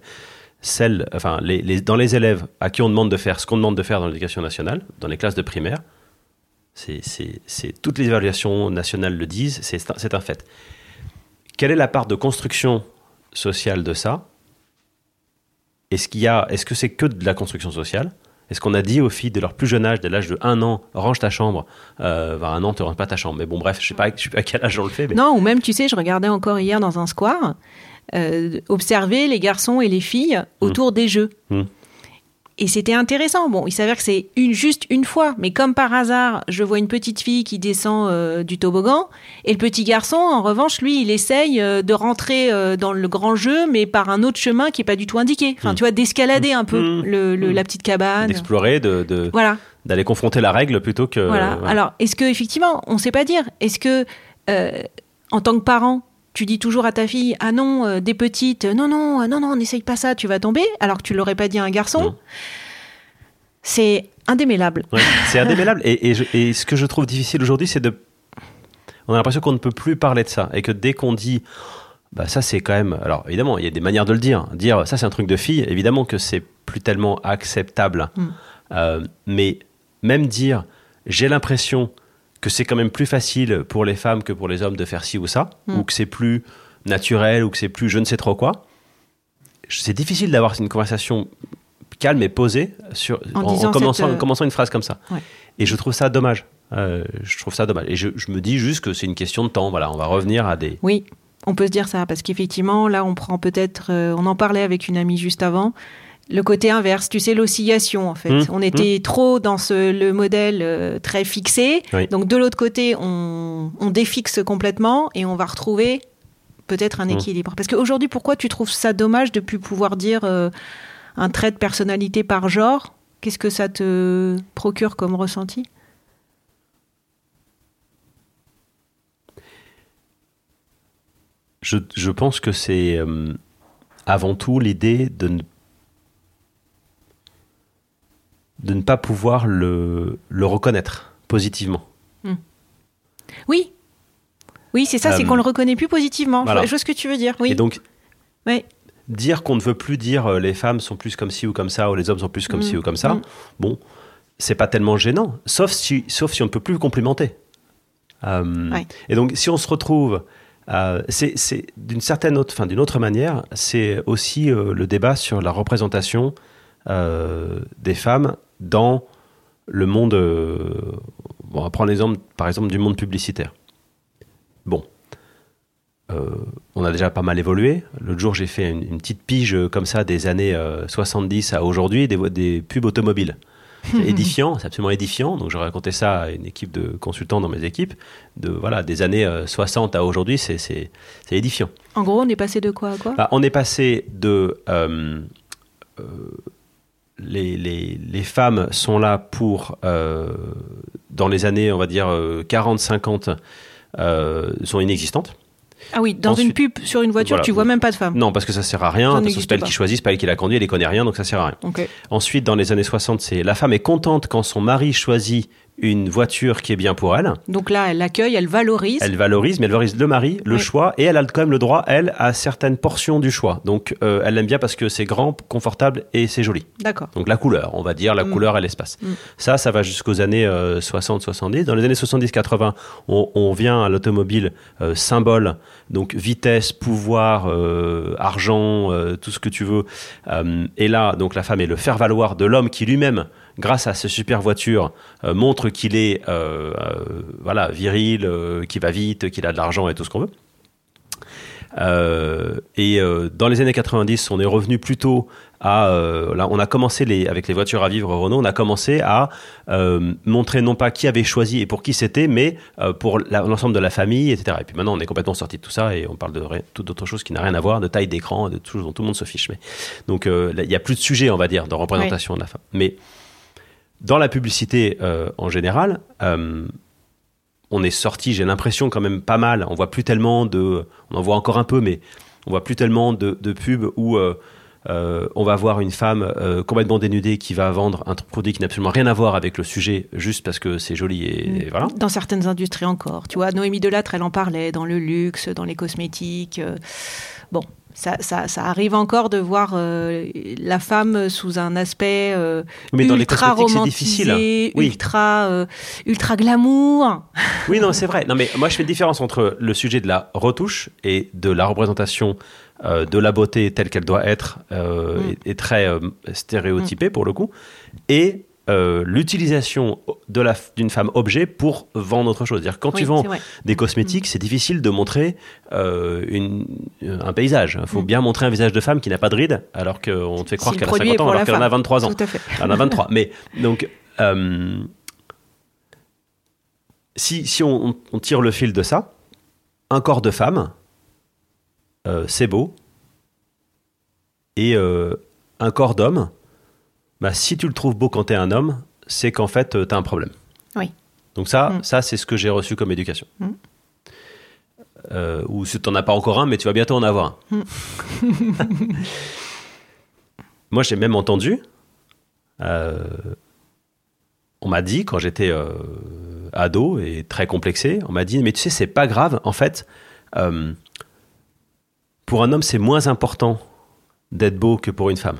celles, enfin, les, les- dans les élèves à qui on demande de faire ce qu'on demande de faire dans l'éducation nationale, dans les classes de primaire, c'est, toutes les évaluations nationales le disent, c'est, un fait. Quelle est la part de construction sociale de ça? Est-ce qu'il y a, est-ce que c'est que de la construction sociale? Est-ce qu'on a dit aux filles de leur plus jeune âge, dès l'âge de 1 an, range ta chambre euh, un an, tu ranges pas ta chambre. Mais bon, bref, je sais pas, je sais pas à quel âge on le fait. Non, ou même, tu sais, je regardais encore hier dans un square, euh, observer les garçons et les filles autour des jeux. Mm. Et c'était intéressant. Bon, il s'avère que c'est une, juste une fois, mais comme par hasard, je vois une petite fille qui descend euh, du toboggan, et le petit garçon, en revanche, lui, il essaye euh, de rentrer euh, dans le grand jeu, mais par un autre chemin qui est pas du tout indiqué. Enfin, Mm. tu vois, d'escalader un peu le, le- la petite cabane. D'explorer, de, de- Voilà. d'aller confronter la règle plutôt que. Voilà. voilà. Alors, est-ce que effectivement, on ne sait pas dire Est-ce que, en tant que parent, tu dis toujours à ta fille Ah non, euh, des petites, non, non, euh, non, non, n'essaye pas ça, tu vas tomber, alors que tu l'aurais pas dit à un garçon. C'est indémêlable. Ouais, c'est indémêlable. Et, et je- et ce que je trouve difficile aujourd'hui, c'est de. On a l'impression qu'on ne peut plus parler de ça. Et que dès qu'on dit. Bah ça c'est quand même alors évidemment il y a des manières de le dire dire ça c'est un truc de fille évidemment que c'est plus tellement acceptable Mm. Euh, mais même dire j'ai l'impression que c'est quand même plus facile pour les femmes que pour les hommes de faire ci ou ça Mm. ou que c'est plus naturel ou que c'est plus je ne sais trop quoi c'est difficile d'avoir une conversation calme et posée sur, En en, en disant commençant, cette, euh, en commençant une phrase comme ça. Ouais. Et je trouve ça dommage. Euh, je trouve ça dommage. Et je, je me dis juste que c'est une question de temps. Voilà, on va revenir à des. Oui, on peut se dire ça, parce qu'effectivement, là, on prend peut-être. euh, on en parlait avec une amie juste avant. Le côté inverse, tu sais, l'oscillation en fait. Mmh, on était trop dans ce, le modèle euh, très fixé. Oui. Donc de l'autre côté, on, on défixe complètement et on va retrouver peut-être un Mmh. équilibre. Parce qu'aujourd'hui, pourquoi tu trouves ça dommage de plus pouvoir dire euh, un trait de personnalité par genre? Qu'est-ce que ça te procure comme ressenti? Je, je pense que c'est euh, avant tout l'idée de ne, de ne pas pouvoir le, le reconnaître positivement. Oui. Oui, c'est ça, c'est Euh, qu'on le reconnaît plus positivement. Je voilà. vois- Je vois ce que tu veux dire. Oui. Et donc, dire qu'on ne veut plus dire euh, les femmes sont plus comme ci ou comme ça, ou les hommes sont plus comme Mm. ci ou comme ça, Mm. bon, c'est pas tellement gênant, sauf si, sauf si on ne peut plus complimenter. Euh, Ouais. Et donc, si on se retrouve, euh, c'est d'une certaine autre, enfin, d'une autre manière, c'est aussi euh, le débat sur la représentation des femmes dans le monde. euh, bon, on va prendre l'exemple, par exemple, du monde publicitaire. Bon. Euh, on a déjà pas mal évolué. L'autre jour, j'ai fait une, une petite pige euh, comme ça des années euh, 70 à aujourd'hui, des, des pubs automobiles. C'est édifiant, c'est absolument édifiant. Donc, je racontais ça à une équipe de consultants dans mes équipes. De, voilà, des années euh, 60 à aujourd'hui, c'est- c'est c'est édifiant. En gros, on est passé de quoi à quoi? Bah, on est passé de. euh, euh, les, les- les femmes sont là pour. euh, dans les années, on va dire, 40-50, euh, sont inexistantes. Ah oui, dans Ensuite- une pub sur une voiture, Voilà. tu vois même pas de femme. Non, parce que ça sert à rien. C'est pas elle qui choisit, c'est pas elle qui la conduit, elle ne connaît rien, donc ça sert à rien. Ensuite, dans les années 60, c'est la femme est contente quand son mari choisit une voiture qui est bien pour elle. Donc là, elle l'accueille, elle valorise. Elle valorise, mais elle valorise le mari, le Oui. choix, et elle a quand même le droit, elle, à certaines portions du choix. Donc, euh, elle l'aime bien parce que c'est grand, confortable et c'est joli. D'accord. Donc, la couleur, on va dire, la Mm. couleur et l'espace. Mm. Ça, ça va jusqu'aux années 60-70. Dans les années 70-80, on, on vient à l'automobile euh, symbole, donc vitesse, pouvoir, euh, argent, euh, tout ce que tu veux. Euh, et là, donc, la femme est le faire-valoir de l'homme qui lui-même grâce à ces super voitures, euh, montre qu'il est euh, euh, voilà, viril, qu'il va vite, qu'il a de l'argent et tout ce qu'on veut. Et dans les années 90, on est revenu plutôt à. euh, là, on a commencé les, avec les voitures à vivre Renault, on a commencé à euh, montrer non pas qui avait choisi et pour qui c'était, mais euh, pour l'ensemble de la famille, etc. Et puis maintenant, on est complètement sorti de tout ça et on parle de toute autre chose qui n'a rien à voir, de taille d'écran, de tout dont tout le monde se fiche. Mais donc, il n'y a plus de sujet, on va dire, de représentation de la femme. Mais dans la publicité euh, en général, euh, on est sorti, j'ai l'impression quand même pas mal. On voit plus tellement de, on en voit encore un peu, mais on voit plus tellement de, de pubs où euh, on va voir une femme complètement dénudée qui va vendre un produit qui n'a absolument rien à voir avec le sujet, juste parce que c'est joli et, et voilà. Dans certaines industries encore. Tu vois, Noémie Delattre, elle en parlait dans le luxe, dans les cosmétiques. bon, ça, ça, ça arrive encore de voir euh, la femme sous un aspect euh, Mais dans les ultra c'est romantisé, difficile. Oui. ultra, euh, ultra glamour. Oui, non, c'est vrai. Non, mais moi, je fais une différence entre le sujet de la retouche et de la représentation euh, de la beauté telle qu'elle doit être Mm. et, et très stéréotypée pour le coup, et euh, l'utilisation d'une femme objet pour vendre autre chose. C'est-à-dire quand Oui, tu vends des cosmétiques, c'est difficile de montrer euh, une, un paysage. Il faut Mm. bien montrer un visage de femme qui n'a pas de rides, alors qu'on te fait croire Si qu'elle a produit 50 est ans alors qu'elle en a femme. 23 ans. Tout à fait. Elle en a 23. Mais donc, euh, si, si on, tire le fil de ça, un corps de femme, euh, c'est beau. Et euh, un corps d'homme, bah, si tu le trouves beau quand tu es un homme, c'est qu'en fait, tu as un problème. Oui. Donc ça, Mm. ça c'est ce que j'ai reçu comme éducation. Mm. Euh, ou si tu n'en as pas encore un, mais tu vas bientôt en avoir un. Mm. Moi, j'ai même entendu, euh, on m'a dit quand j'étais euh, ado et très complexé, on m'a dit, mais tu sais, c'est pas grave, en fait, euh, pour un homme, c'est moins important d'être beau que pour une femme.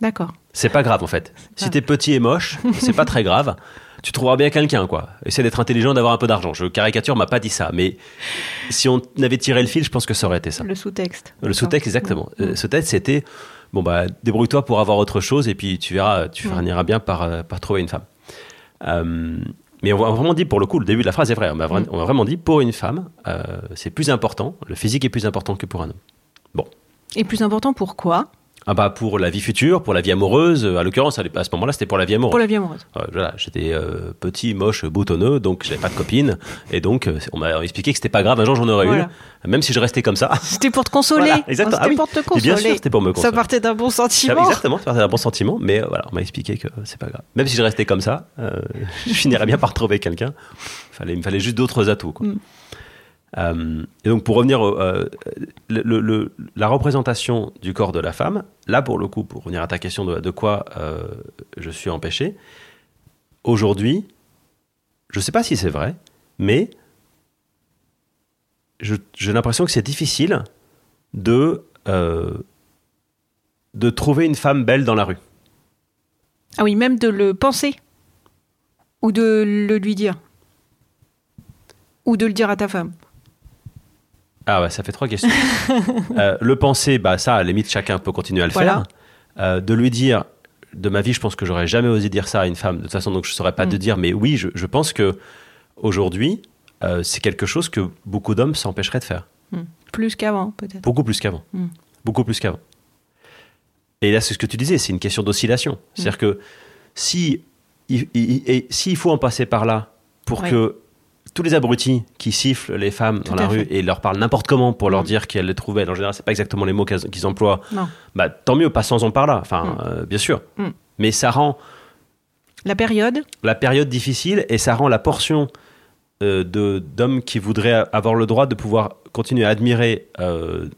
D'accord. C'est pas grave en fait. Si t'es petit et moche, c'est pas très grave. Tu trouveras bien quelqu'un quoi. Essaie d'être intelligent, d'avoir un peu d'argent. Je caricature, m'a pas dit ça, mais si on avait tiré le fil, je pense que ça aurait été ça. Le sous-texte. Le sous-texte exactement. Euh, Le sous-texte c'était bon bah débrouille-toi pour avoir autre chose et puis tu verras, tu finiras bien par euh, par trouver une femme. Euh, mais on m'a vraiment dit pour le coup, le début de la phrase est vrai. On m'a Mm. vraiment dit pour une femme, euh, c'est plus important. Le physique est plus important que pour un homme. Et plus important, pourquoi Ah bah pour la vie future, pour la vie amoureuse. À l'occurrence, à ce moment-là, c'était pour la vie amoureuse. Pour la vie amoureuse. Euh, voilà, j'étais euh, petit, moche, boutonneux, donc j'avais pas de copine, et donc euh, on m'a expliqué que c'était pas grave, un jour j'en aurais Voilà. une, même si je restais comme ça. C'était pour te consoler. Voilà, exactement. C'était Ah oui. pour te Et consoler. bien sûr, c'était pour me Ça consoler. partait d'un bon Ça, sentiment. exactement, ça partait d'un bon sentiment, mais euh, voilà, on m'a expliqué que c'est pas grave. Même si je restais comme ça, euh, je finirais bien par trouver quelqu'un. Fallait, il me fallait juste d'autres atouts. quoi. Mm. Euh, et donc pour revenir, au, euh, la représentation du corps de la femme, là pour le coup, pour revenir à ta question de, quoi euh, je suis empêché, aujourd'hui, je sais pas si c'est vrai, mais j'ai l'impression que c'est difficile de, de trouver une femme belle dans la rue. Ah oui, même de le penser. Ou de le lui dire. Ou de le dire à ta femme. Ah ouais, ça fait trois questions. Euh, le penser, bah ça, à la limite, chacun peut continuer à le Voilà. faire. Euh, de lui dire, de ma vie, je pense que j'aurais jamais osé dire ça à une femme. De toute façon, donc je saurais pas Mm. te dire, mais oui, je, je pense que aujourd'hui, euh, c'est quelque chose que beaucoup d'hommes s'empêcheraient de faire. Hmm. Plus qu'avant, peut-être. Beaucoup plus qu'avant. Mm. Beaucoup plus qu'avant. Et là, c'est ce que tu disais, c'est une question d'oscillation. C'est-à-dire que si il, il- et s'il faut en passer par là pour que tous les abrutis qui sifflent les femmes dans la rue et leur parlent n'importe comment pour leur Mm. dire qu'elles les trouvent belles, en général, c'est pas exactement les mots qu'ils emploient, Non. bah, tant mieux, passons-en par là. Enfin, Mm. euh, bien sûr. Mm. Mais ça rend La période la période difficile et ça rend la portion euh, de d'hommes qui voudraient avoir le droit de pouvoir continuer à admirer euh,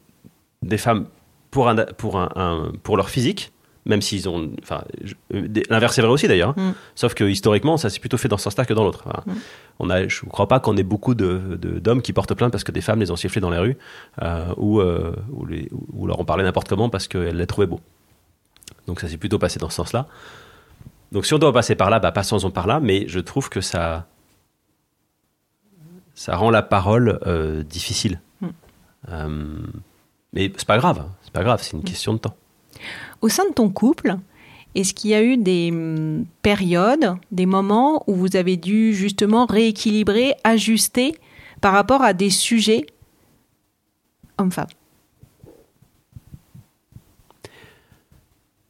des femmes pour, un, pour, un, un- pour leur physique, même s'ils ont. Enfin, euh, l'inverse est vrai aussi d'ailleurs. hein. Mm. Sauf que historiquement, ça s'est plutôt fait dans ce sens-là que dans l'autre. Enfin, Mm. on a, je ne crois pas qu'on ait beaucoup de- de- d'hommes qui portent plainte parce que des femmes les ont sifflés dans les rues euh, ou, euh, ou, les- ou leur ont parlé n'importe comment parce qu'elles les trouvaient beaux. Donc ça s'est plutôt passé dans ce sens-là. Donc si on doit passer par là, bah, passons-en par là, mais je trouve que ça, ça rend la parole euh, difficile. Mm. Euh, mais c'est pas grave, c'est pas grave, c'est une question de temps. Au sein de ton couple, est-ce qu'il y a eu des hum, périodes, des moments où vous avez dû justement rééquilibrer, ajuster par rapport à des sujets hommes-femmes?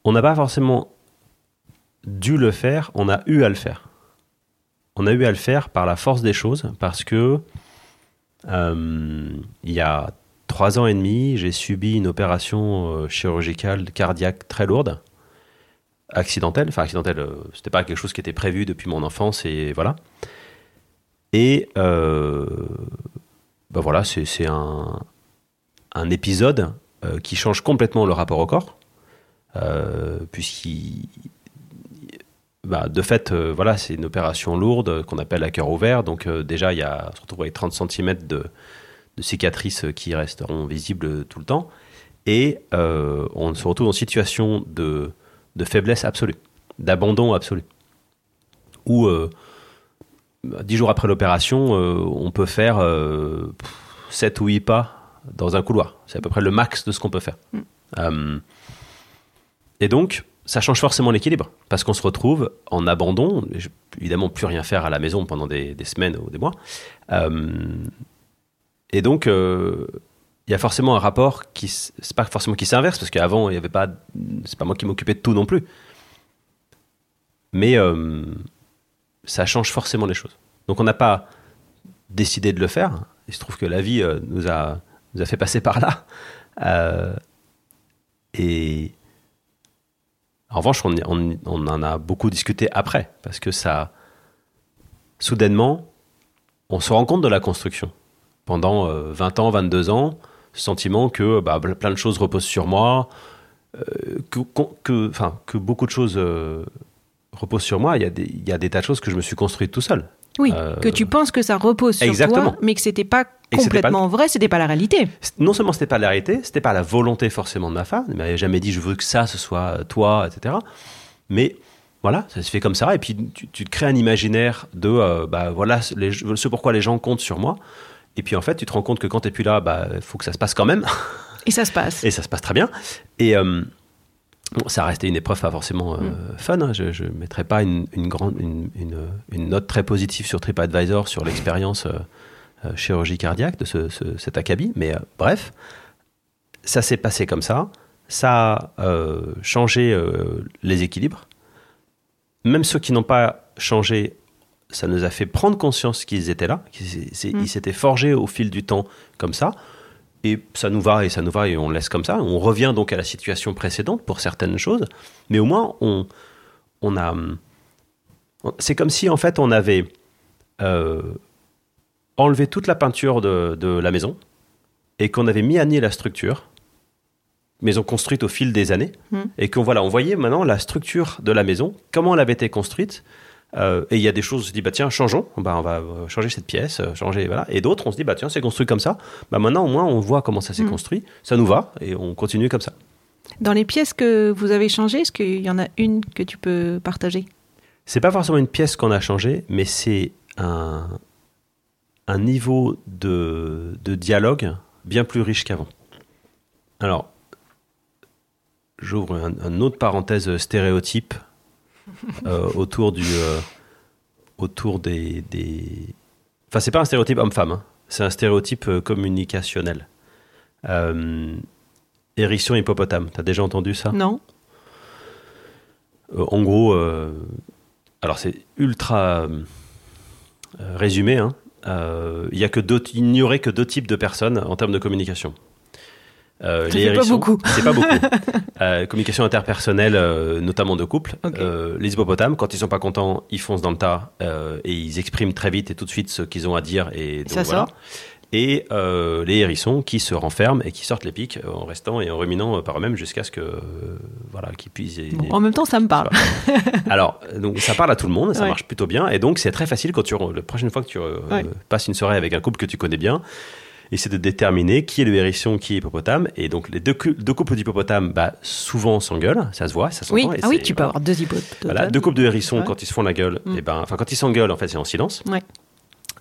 On n'a pas forcément dû le faire, on a eu à le faire. On a eu à le faire par la force des choses, parce que euh, il y a trois ans et demi, j'ai subi une opération euh, chirurgicale cardiaque très lourde, accidentelle. Enfin, accidentelle, euh, c'était pas quelque chose qui était prévu depuis mon enfance, et voilà. Et ben voilà, c'est un, épisode qui change complètement le rapport au corps. Euh, puisqu'il bah, de fait, voilà, c'est une opération lourde qu'on appelle à cœur ouvert. Donc déjà, il y a, on se retrouve avec 30 cm de, de cicatrices qui resteront visibles tout le temps. Et euh, on se retrouve en situation de, de faiblesse absolue, d'abandon absolu. Où, euh, bah, dix jours après l'opération, euh, on peut faire 7 ou 8 pas dans un couloir. C'est à peu près le max de ce qu'on peut faire. Euh, et donc, ça change forcément l'équilibre, parce qu'on se retrouve en abandon, évidemment plus rien faire à la maison pendant des, des semaines ou des mois. Euh, et donc, euh, il y a forcément un rapport qui, c'est pas forcément qui s'inverse, parce qu'avant, il y avait pas, c'est pas moi qui m'occupais de tout non plus. Mais euh, ça change forcément les choses. Donc, on n'a pas décidé de le faire. Il se trouve que la vie euh, nous, a, nous a fait passer par là. Et en revanche, on- on en a beaucoup discuté après, parce que ça, soudainement, on se rend compte de la construction. Pendant euh, 20 ans, 22 ans, ce sentiment que bah, plein de choses reposent sur moi, euh, que, que, enfin, que beaucoup de choses euh, reposent sur moi. Il y, a des, il y a des tas de choses que je me suis construite tout seul. Oui, Euh, que tu penses que ça repose sur Exactement. toi, mais que c'était pas c'était pas complètement vrai, c'était pas la réalité. non seulement c'était pas la réalité, c'était pas la volonté forcément de ma femme, elle m'avait jamais dit je veux que ça ce soit toi, etc. Mais voilà, ça se fait comme ça, et puis tu, tu te crées un imaginaire de euh, bah voilà les- ce pourquoi les gens comptent sur moi, et puis en fait tu te rends compte que quand t'es plus là, bah faut que ça se passe quand même, Et ça se passe. et ça se passe très bien. Et euh, bon, ça a resté une épreuve pas forcément euh, Mm. fun. hein. Je ne mettrai pas une, une grande, une, une- une note très positive sur TripAdvisor sur l'expérience euh, euh, chirurgie cardiaque de ce, ce- cet acabit. Mais bref, ça s'est passé comme ça. ça a changé les équilibres. Même ceux qui n'ont pas changé, ça nous a fait prendre conscience qu'ils étaient là, qu'ils Mm. s'étaient forgés au fil du temps comme ça. Et ça nous va et ça nous va et on laisse comme ça. On revient donc à la situation précédente pour certaines choses, mais au moins on, on a. C'est comme si en fait on avait euh, enlevé toute la peinture de, de la maison et qu'on avait mis à nu la structure, maison construite au fil des années, Mm. et qu'on voilà, on voyait maintenant la structure de la maison, comment elle avait été construite. Euh, et il y a des choses, on se dit, bah tiens, changeons, bah, on va euh, changer cette pièce, euh, changer, voilà. Et d'autres, on se dit, bah tiens, c'est construit comme ça. Bah maintenant, au moins, on voit comment ça s'est Mm. construit, ça nous va, et on continue comme ça. Dans les pièces que vous avez changées, est-ce qu'il y en a une que tu peux partager? C'est pas forcément une pièce qu'on a changée, mais c'est un, un niveau de, de dialogue bien plus riche qu'avant. Alors, j'ouvre un, un autre parenthèse stéréotype euh, autour du euh, autour des, des... enfin c'est pas un stéréotype homme-femme, hein. c'est un stéréotype euh, communicationnel. Hérisson hippopotame, t'as déjà entendu ça? Non en gros, alors c'est ultra résumé. hein. Il y a que deux, il n'y aurait que deux types de personnes en termes de communication. Euh, Ça fait pas beaucoup. C'est pas beaucoup. Euh, communication interpersonnelle, euh, notamment de couple. Les hippopotames, quand ils sont pas contents, ils foncent dans le tas et ils expriment très vite et tout de suite ce qu'ils ont à dire. Et donc, Ça voilà. sort? Et les hérissons qui se renferment et qui sortent les pics en restant et en ruminant par eux-mêmes jusqu'à ce que voilà qu'ils puissent. Bon, En même temps, ça me parle. Alors, donc ça parle à tout le monde, ça Ouais. marche plutôt bien, et donc c'est très facile quand tu la prochaine fois que tu Ouais. passes une soirée avec un couple que tu connais bien, et c'est de déterminer qui est le hérisson, qui est hippopotame, et donc les deux, deux couples d'hippopotames, bah, souvent s'engueulent, ça se voit, ça s'entend. Oui, et ah oui, tu peux avoir deux. Voilà, deux couples de hérissons, Ouais. quand ils se font la gueule, Mm. et ben, enfin quand ils s'engueulent, en fait, c'est en silence, Ouais.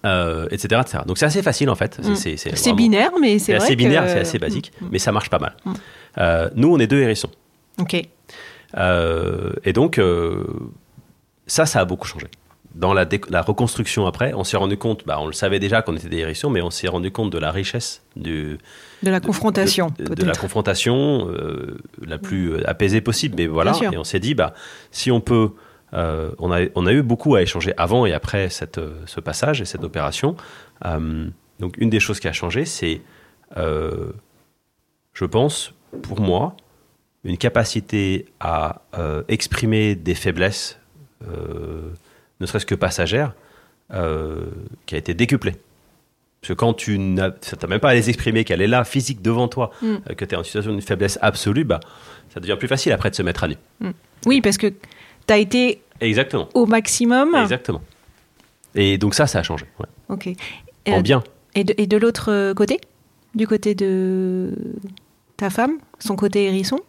euh, etc., etc. Donc c'est assez facile en fait. C'est- Mm. Binaire, mais c'est assez binaire, c'est assez basique, Mm. mais ça marche pas mal. Euh, nous, on est deux hérissons. Ok. Euh, et donc, ça, ça a beaucoup changé. Dans la, reconstruction après, on s'est rendu compte, bah, on le savait déjà qu'on était des hérissons, mais on s'est rendu compte de la richesse du, De la confrontation, de, de- de peut-être. la confrontation euh, la plus euh, apaisée possible. Mais voilà, et on s'est dit, bah, si on peut, euh, on, a, on a eu beaucoup à échanger avant et après cette, ce passage et cette opération. Euh, donc, une des choses qui a changé, c'est, je pense, pour moi, une capacité à exprimer des faiblesses, euh, ne serait-ce que passagères, euh, qui a été décuplée. Parce que quand tu n'as même pas à les exprimer, qu'elle est là, physique devant toi, Mm. euh, que tu es en situation de faiblesse absolue, bah, ça devient plus facile après de se mettre à nu. Oui, parce que tu as été Exactement. au maximum. Exactement. Et donc ça, ça a changé. ouais. Ok. En Euh, bien. Et de, et de l'autre euh, côté? Du côté de ta femme? Son côté hérisson?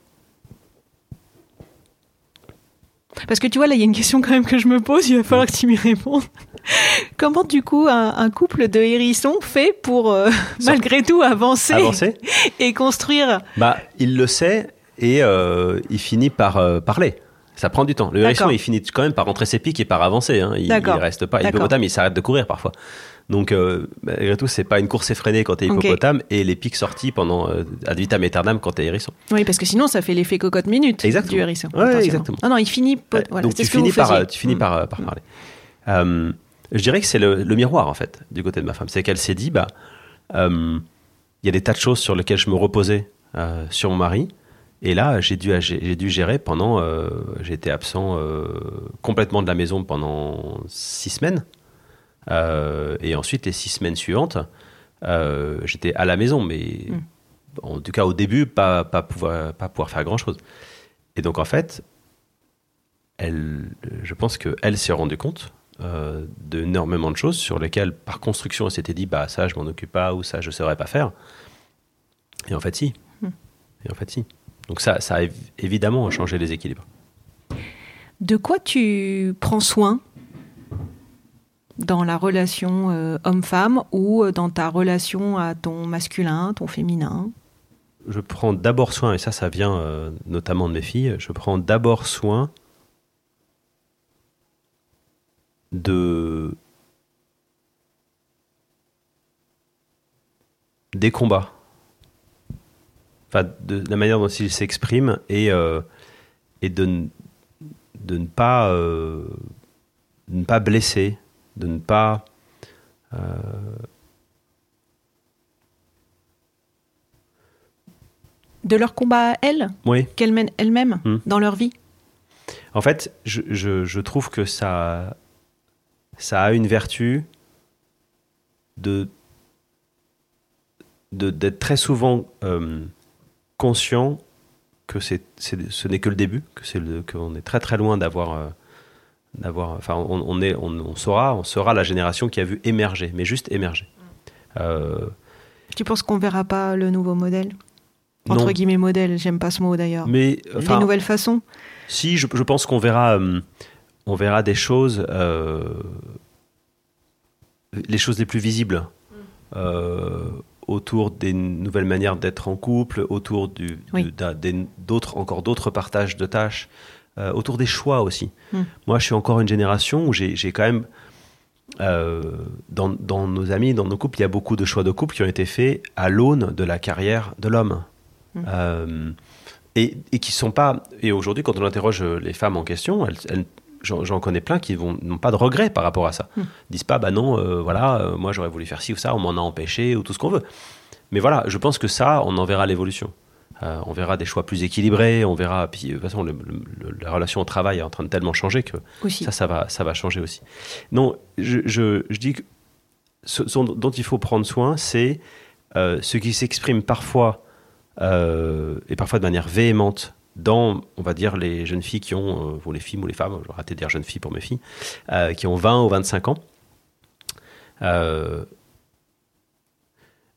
Parce que tu vois, là, il y a une question quand même que je me pose, il va falloir que tu m'y répondes. Comment, du coup, un, un couple de hérissons fait pour, euh, malgré tout, avancer, Avancer et construire Bah, il le sait et euh, il finit par euh, parler. Ça prend du temps. Le hérisson, il finit quand même par rentrer ses pics et par avancer. hein. Il, il reste pas. D'accord. L'hippopotame, il s'arrête de courir parfois. Donc, euh, malgré tout, c'est pas une course effrénée quand t'es hippopotame et les pics sortis pendant euh, ad vitam aeternam quand t'es hérisson. Oui, parce que sinon, ça fait l'effet cocotte minute Exactement. du hérisson. Ouais, potentiellement. exactement. Non, non, il finit. voilà, donc tu ce finis, par, faisiez. tu finis Mm. par, euh, par Mm. parler. Euh, je dirais que c'est le, le miroir en fait du côté de ma femme. C'est qu'elle s'est dit, bah, euh, il y a des tas de choses sur lesquelles je me reposais euh, sur mon mari. Et là, j'ai dû, j'ai dû gérer pendant. euh, j'ai été absent euh, complètement de la maison pendant six semaines. Euh, et ensuite, les six semaines suivantes, euh, j'étais à la maison, mais Mm. en tout cas au début, pas, pas, pouvoir, pas pouvoir faire grand chose. Et donc en fait, elle, je pense qu'elle s'est rendue compte euh, d'énormément de choses sur lesquelles, par construction, elle s'était dit bah ça, je m'en occupe pas ou ça, je ne saurais pas faire. Et en fait, si. Hmm. Et en fait, si. Donc ça, ça a év- évidemment changé les équilibres. De quoi tu prends soin dans la relation euh, homme-femme ou euh, dans ta relation à ton masculin, ton féminin? Je prends d'abord soin, et ça, ça vient euh, notamment de mes filles, je prends d'abord soin de des combats. enfin, de la manière dont il s'exprime et, et de, de ne pas de ne pas blesser, de ne pas euh, De leur combat à elles, oui. qu'elles mènent elles-mêmes Hmm. dans leur vie. En fait, je, je- je trouve que ça, ça a une vertu de de- d'être très souvent euh, conscient que c'est, c'est- ce n'est que le début, que c'est le, qu'on est très très loin d'avoir, euh, d'avoir, enfin, on, on est, on, on saura, on sera la génération qui a vu émerger, mais juste émerger. Euh, Tu penses qu'on verra pas le nouveau modèle? Entre non, guillemets modèle, j'aime pas ce mot d'ailleurs. mais Les nouvelles façons? Si, je, je pense qu'on verra, euh, on verra des choses, euh, les choses les plus visibles euh, autour des nouvelles manières d'être en couple, autour du, Oui. du- d'un- des- d'autres, encore d'autres partages de tâches, euh, autour des choix aussi. Mm. Moi, je suis encore une génération où j'ai, quand même, euh, dans, dans nos amis, dans nos couples, il y a beaucoup de choix de couple qui ont été faits à l'aune de la carrière de l'homme. Mm. Euh, et, et qui sont pas. Et aujourd'hui, quand on interroge les femmes en question, elles, elles- j'en, connais plein qui n'ont pas de regrets par rapport à ça. Mm. Ils disent pas, bah non, euh, voilà, euh, moi j'aurais voulu faire ci ou ça, on m'en a empêché ou tout ce qu'on veut. Mais voilà, je pense que ça, on en verra l'évolution. Euh, on verra des choix plus équilibrés, on verra. Puis, de toute façon, le- le- le- la relation au travail est en train de tellement changer que Aussi. ça, ça va, ça va changer aussi. Non, je, je, je dis que ce, ce dont il faut prendre soin, c'est euh, ce qui s'exprime parfois, euh, et parfois de manière véhémente, dans, on va dire, les jeunes filles qui ont, ou les filles ou les femmes, je vais rater de dire jeunes filles pour mes filles, qui ont 20 ou 25 ans.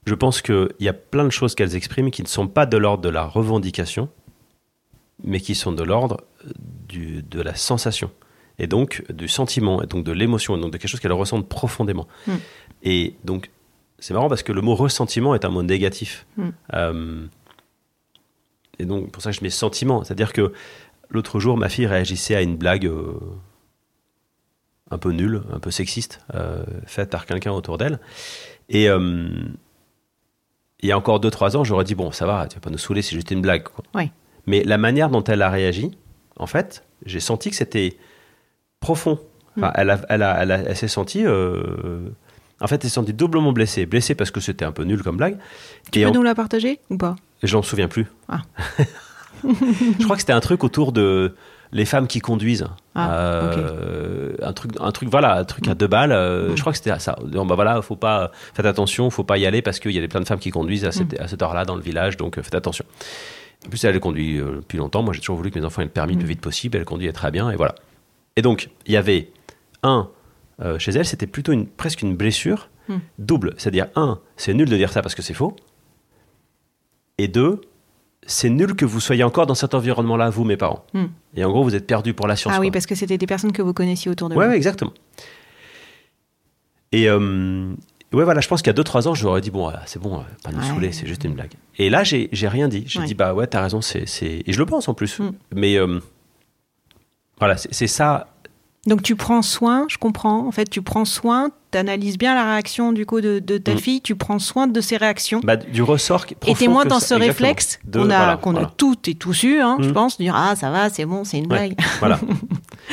Euh, je pense qu'il y a plein de choses qu'elles expriment qui ne sont pas de l'ordre de la revendication, mais qui sont de l'ordre du- de la sensation et donc du sentiment, et donc de l'émotion, et donc de quelque chose qu'elles ressentent profondément. Mm. Et donc, c'est marrant parce que le mot ressentiment est un mot négatif. Mm. Euh, et donc, pour ça, je mets sentiment. C'est-à-dire que l'autre jour, ma fille réagissait à une blague euh, un peu nulle, un peu sexiste, euh, faite par quelqu'un autour d'elle. Et euh, il y a encore 2-3 ans, j'aurais dit, bon, ça va, tu vas pas nous saouler, c'est juste une blague. quoi. Ouais. Mais la manière dont elle a réagi, en fait, j'ai senti que c'était profond. Enfin, Mm. elle, a- elle, a- elle, a- elle s'est sentie. euh, en fait, elle s'est sentie doublement blessée. Blessée parce que c'était un peu nul comme blague. Tu et peux en- nous la partager ou pas? Je m'en souviens plus. Ah. je crois que c'était un truc autour de les femmes qui conduisent. Ah, Euh, Un truc, un truc, voilà, un truc à deux balles. euh, Mm. Je crois que c'était ça. Donc, bah voilà, faut pas, faites attention, faut pas y aller parce qu'il y a plein de femmes qui conduisent à cette, à cette heure-là dans le village, donc euh, faites attention. En plus, elle conduit depuis longtemps. Moi, j'ai toujours voulu que mes enfants aient le permis le Mm. plus vite possible. Elle conduit très bien, et voilà. Et donc, il y avait un euh, chez elle, c'était plutôt une, presque une blessure Mm. double. C'est-à-dire, un, c'est nul de dire ça parce que c'est faux. Et deux, c'est nul que vous soyez encore dans cet environnement-là, vous, mes parents. Hmm. Et en gros, vous êtes perdus pour la science. Ah oui, quoi. parce que c'était des personnes que vous connaissiez autour de Ouais, vous. ouais, exactement. Et euh, ouais, voilà, je pense qu'il y a 2-3 ans, je leur ai dit, bon, voilà, c'est bon, euh, pas nous Ouais. saouler, c'est juste une blague. Et là, j'ai rien dit. J'ai Ouais. dit, bah ouais, t'as raison, c'est. Et je le pense en plus. Mm. Mais euh, voilà, c'est ça. Donc tu prends soin, je comprends. En fait, tu prends soin, tu analyses bien la réaction du coup de, de ta Mm. fille, tu prends soin de ses réactions. Bah, du ressort qui- et t'es moins dans ce exactement. réflexe qu'on a, voilà, qu'on voilà. a tout et tous eu, hein, je Mm. pense, de dire ah ça va, c'est bon, c'est une Ouais. blague. Voilà.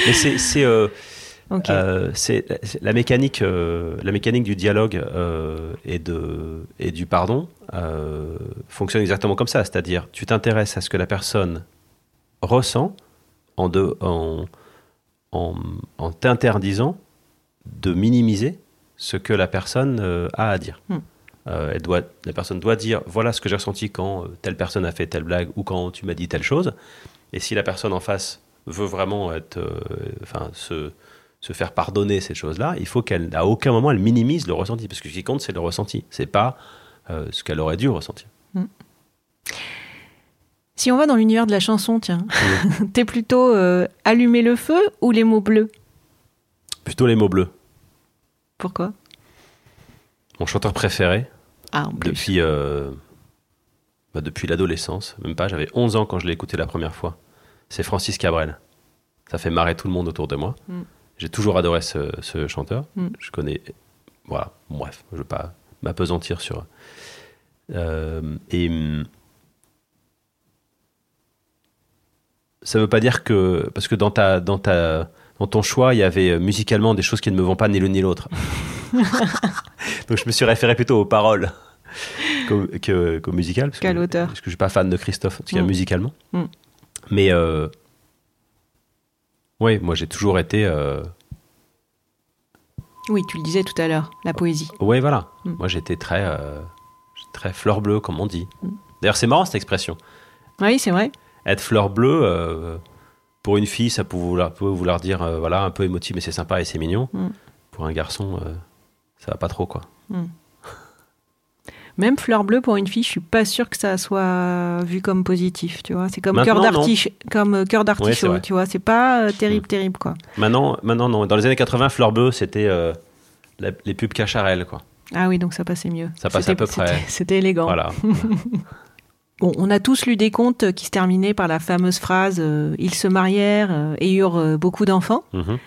Mais c'est. c'est, euh. Euh, la mécanique, euh, la mécanique du dialogue euh, et, de, et du pardon fonctionne exactement comme ça. C'est-à-dire, tu t'intéresses à ce que la personne ressent en, de, en, en, en t'interdisant de minimiser ce que la personne euh, a à dire. Hmm. Euh, elle doit, la personne doit dire voilà ce que j'ai ressenti quand euh, telle personne a fait telle blague ou quand tu m'as dit telle chose. Et si la personne en face veut vraiment être, enfin, se, se faire pardonner ces choses-là, il faut qu'elle, à aucun moment, elle minimise le ressenti. Parce que ce qui compte, c'est le ressenti. C'est pas euh, ce qu'elle aurait dû ressentir. Si on va dans l'univers de la chanson, tiens, t'es plutôt euh, allumer le feu ou les mots bleus? Plutôt les mots bleus. Pourquoi? Mon chanteur préféré, Ah, en plus. depuis, euh, bah, depuis l'adolescence, même pas, j'avais 11 ans quand je l'ai écouté la première fois, c'est Francis Cabrel. Ça fait marrer tout le monde autour de moi. Mm. J'ai toujours adoré ce, ce chanteur. Mm. Je connais. Voilà, bref, je ne veux pas m'apesantir sur. Euh, et, ça veut pas dire que parce que dans ta dans ta dans ton choix, il y avait euh, musicalement des choses qui ne me vont pas ni l'une ni l'autre. Donc je me suis référé plutôt aux paroles qu'au que, qu'au musical. Qu'à l'auteur. Parce que je suis pas fan de Christophe, en tout cas Mm. musicalement. Mm. Mais euh, oui, moi j'ai toujours été. euh, Oui, tu le disais tout à l'heure, la poésie. Ouais, voilà. Mm. Moi j'étais très euh, très fleur bleue, comme on dit. Mm. D'ailleurs, c'est marrant cette expression. Oui, c'est vrai. Être fleur bleue, euh, pour une fille, ça peut vouloir, peut vouloir dire euh, voilà, un peu émotif, mais c'est sympa et c'est mignon. Mm. Pour un garçon, euh, ça va pas trop, quoi. Même fleur bleue pour une fille, je suis pas sûre que ça soit vu comme positif, tu vois. C'est comme Maintenant, cœur d'artichaut, comme cœur d'artichaut, tu vois. C'est pas euh, terrible, terrible, quoi. Maintenant, maintenant, non. Dans les années 80, fleur bleue, c'était euh, les pubs Cacharel, quoi. Ah oui, donc ça passait mieux. Ça passait à peu près. C'était élégant. Voilà. Bon, on a tous lu des contes qui se terminaient par la fameuse phrase euh, Ils se marièrent euh, et eurent euh, beaucoup d'enfants. Mhm.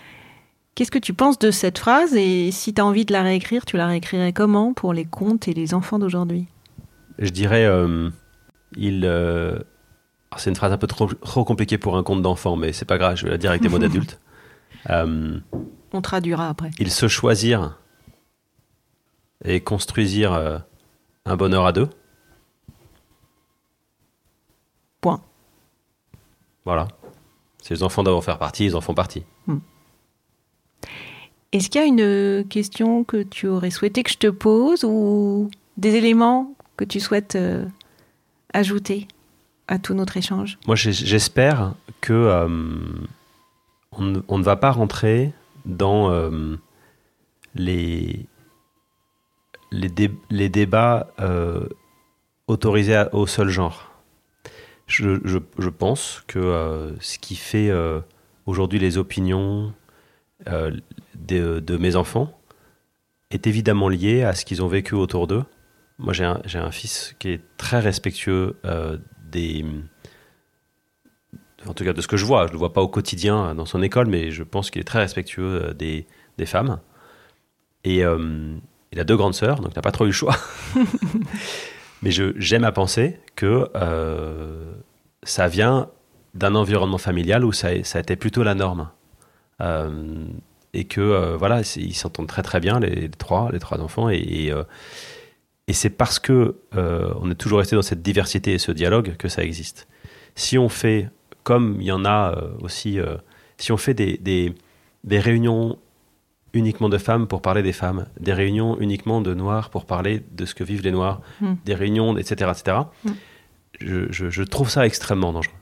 Qu'est-ce que tu penses de cette phrase et si tu as envie de la réécrire, tu la réécrirais comment pour les contes et les enfants d'aujourd'hui? Je dirais, il. c'est une phrase un peu trop, trop compliquée pour un conte d'enfant, mais c'est pas grave, je vais la dire avec des mots d'adulte. On traduira après. ils se choisirent et construisirent un bonheur à deux. Point. Voilà. Si les enfants doivent en faire partie, ils en font partie. Est-ce qu'il y a une question que tu aurais souhaité que je te pose ou des éléments que tu souhaites euh, ajouter à tout notre échange? Moi, j'espère que euh, on, ne- on ne va pas rentrer dans euh, les les, dé- les débats euh, autorisés à- au seul genre. Je, pense que euh, ce qui fait euh, aujourd'hui les opinions euh, de, mes enfants est évidemment lié à ce qu'ils ont vécu autour d'eux. Moi, j'ai un, fils qui est très respectueux des. En tout cas, de ce que je vois. Je ne le vois pas au quotidien dans son école, mais je pense qu'il est très respectueux des, des femmes. Et il a deux grandes sœurs, donc il n'a pas trop eu le choix. mais j'aime à penser que euh, ça vient d'un environnement familial où ça, ça a plutôt la norme. Euh, et que euh, voilà, ils s'entendent très très bien les, trois, les trois enfants, et, et, et c'est parce que on est toujours resté dans cette diversité et ce dialogue que ça existe. Si on fait, comme il y en a aussi, si on fait des, des, des réunions uniquement de femmes pour parler des femmes, des réunions uniquement de noirs pour parler de ce que vivent les noirs, Mm. des réunions, etc., etc., Mm. je, je- je trouve ça extrêmement dangereux.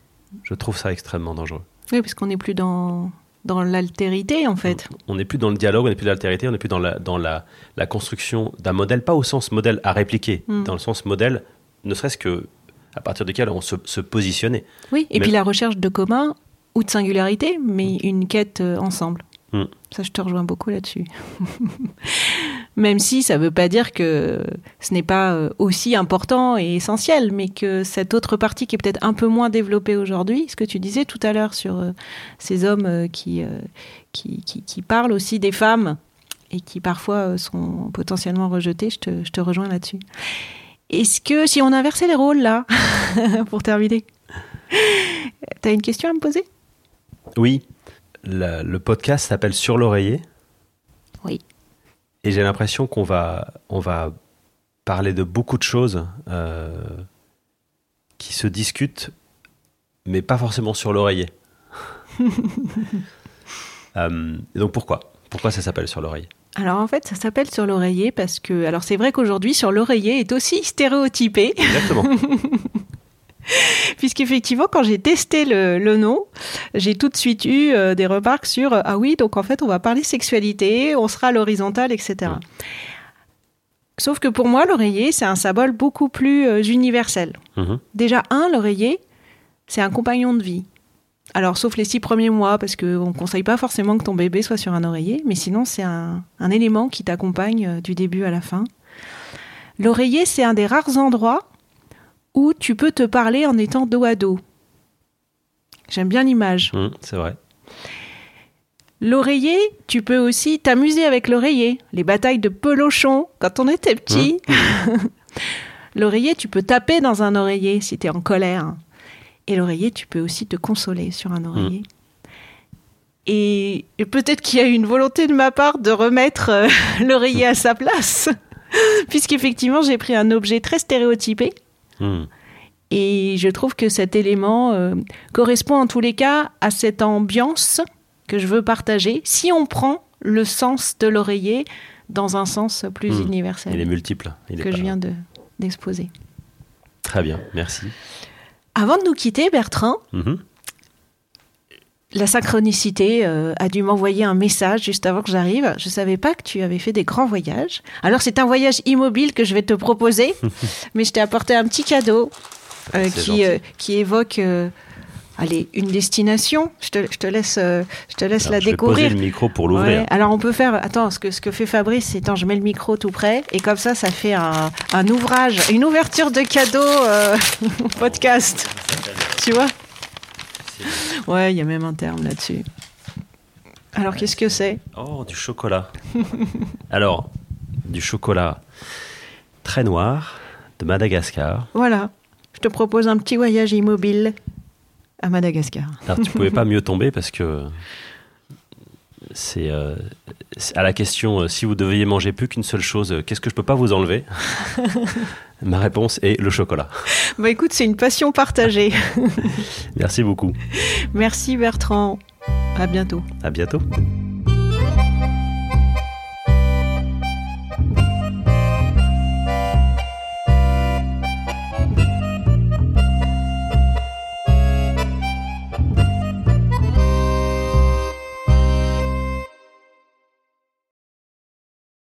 Je trouve ça extrêmement dangereux. Oui, parce qu'on n'est plus dans, dans l'altérité, en fait. On n'est plus dans le dialogue, on n'est plus dans l'altérité, on n'est plus dans, la, dans la, la construction d'un modèle, pas au sens modèle à répliquer, Mm. dans le sens modèle, ne serait-ce que à partir duquel on se, se positionnait. Oui, et Mais- puis la recherche de commun ou de singularité, mais une quête euh, ensemble. Mm. Ça, je te rejoins beaucoup là-dessus. Même si ça ne veut pas dire que ce n'est pas euh, aussi important et essentiel, mais que cette autre partie qui est peut-être un peu moins développée aujourd'hui, ce que tu disais tout à l'heure sur euh, ces hommes euh, qui, qui, qui, qui parlent aussi des femmes et qui parfois sont potentiellement rejetés, je te, je te rejoins là-dessus. Est-ce que si on inversait les rôles là, pour terminer, T'as une question à me poser? Oui, la- le podcast s'appelle Sur l'oreiller. Oui. Et j'ai l'impression qu'on va, on va parler de beaucoup de choses euh, qui se discutent, mais pas forcément sur l'oreiller. Euh, donc pourquoi? Pourquoi ça s'appelle Sur l'oreiller? Alors en fait, ça s'appelle sur l'oreiller parce que, alors c'est vrai qu'aujourd'hui, sur l'oreiller est aussi stéréotypé, Exactement. puisqu'effectivement, quand j'ai testé le, le nom, j'ai tout de suite eu euh, des remarques sur euh, ah oui, donc en fait, on va parler sexualité, on sera à l'horizontale, etc. Sauf que pour moi, l'oreiller, c'est un symbole beaucoup plus euh, universel. Mhm. Déjà, un, l'oreiller, c'est un compagnon de vie. Alors, sauf les six premiers mois, parce qu'on ne conseille pas forcément que ton bébé soit sur un oreiller, mais sinon, c'est un, un élément qui t'accompagne du début à la fin. L'oreiller, c'est un des rares endroits où tu peux te parler en étant dos à dos. J'aime bien l'image. Mhm, c'est vrai. L'oreiller, tu peux aussi t'amuser avec l'oreiller. Les batailles de pelochon, quand on était petit. l'oreiller, tu peux taper dans un oreiller si tu es en colère. Et l'oreiller, tu peux aussi te consoler sur un oreiller. Et, et peut-être qu'il y a eu une volonté de ma part de remettre euh, l'oreiller à sa place, puisqu'effectivement j'ai pris un objet très stéréotypé. Hmm. Et je trouve que cet élément euh, correspond en tous les cas à cette ambiance que je veux partager, si on prend le sens de l'oreiller dans un sens plus Hmm. universel Il est multiple. Il est que je viens de- d'exposer. Très bien, merci. Avant de nous quitter, Bertrand, Mhm. La synchronicité euh, a dû m'envoyer un message juste avant que j'arrive. Je savais pas que tu avais fait des grands voyages. Alors c'est un voyage immobile que je vais te proposer, mais je t'ai apporté un petit cadeau euh, qui, euh, qui évoque, allez, une destination. Je te, je te laisse, je te laisse Alors, la je vais découvrir. poser le micro pour l'ouvrir. Ouais, Alors on peut faire. Attends, ce que ce que fait Fabrice, c'est attends, je mets le micro tout près et comme ça, ça fait un, un ouvrage, une ouverture de cadeau podcast. Tu vois? Ouais, il y a même un terme là-dessus. Alors qu'est-ce que c'est? Oh, du chocolat. Alors, du chocolat très noir de Madagascar. Voilà. Je te propose un petit voyage immobile à Madagascar. Alors, tu pouvais pas mieux tomber parce que c'est euh, à la question euh, si vous deviez manger plus qu'une seule chose, euh, qu'est-ce que je peux pas vous enlever? Ma réponse est le chocolat. Bah écoute, c'est une passion partagée. Merci beaucoup. Merci Bertrand. À bientôt. À bientôt.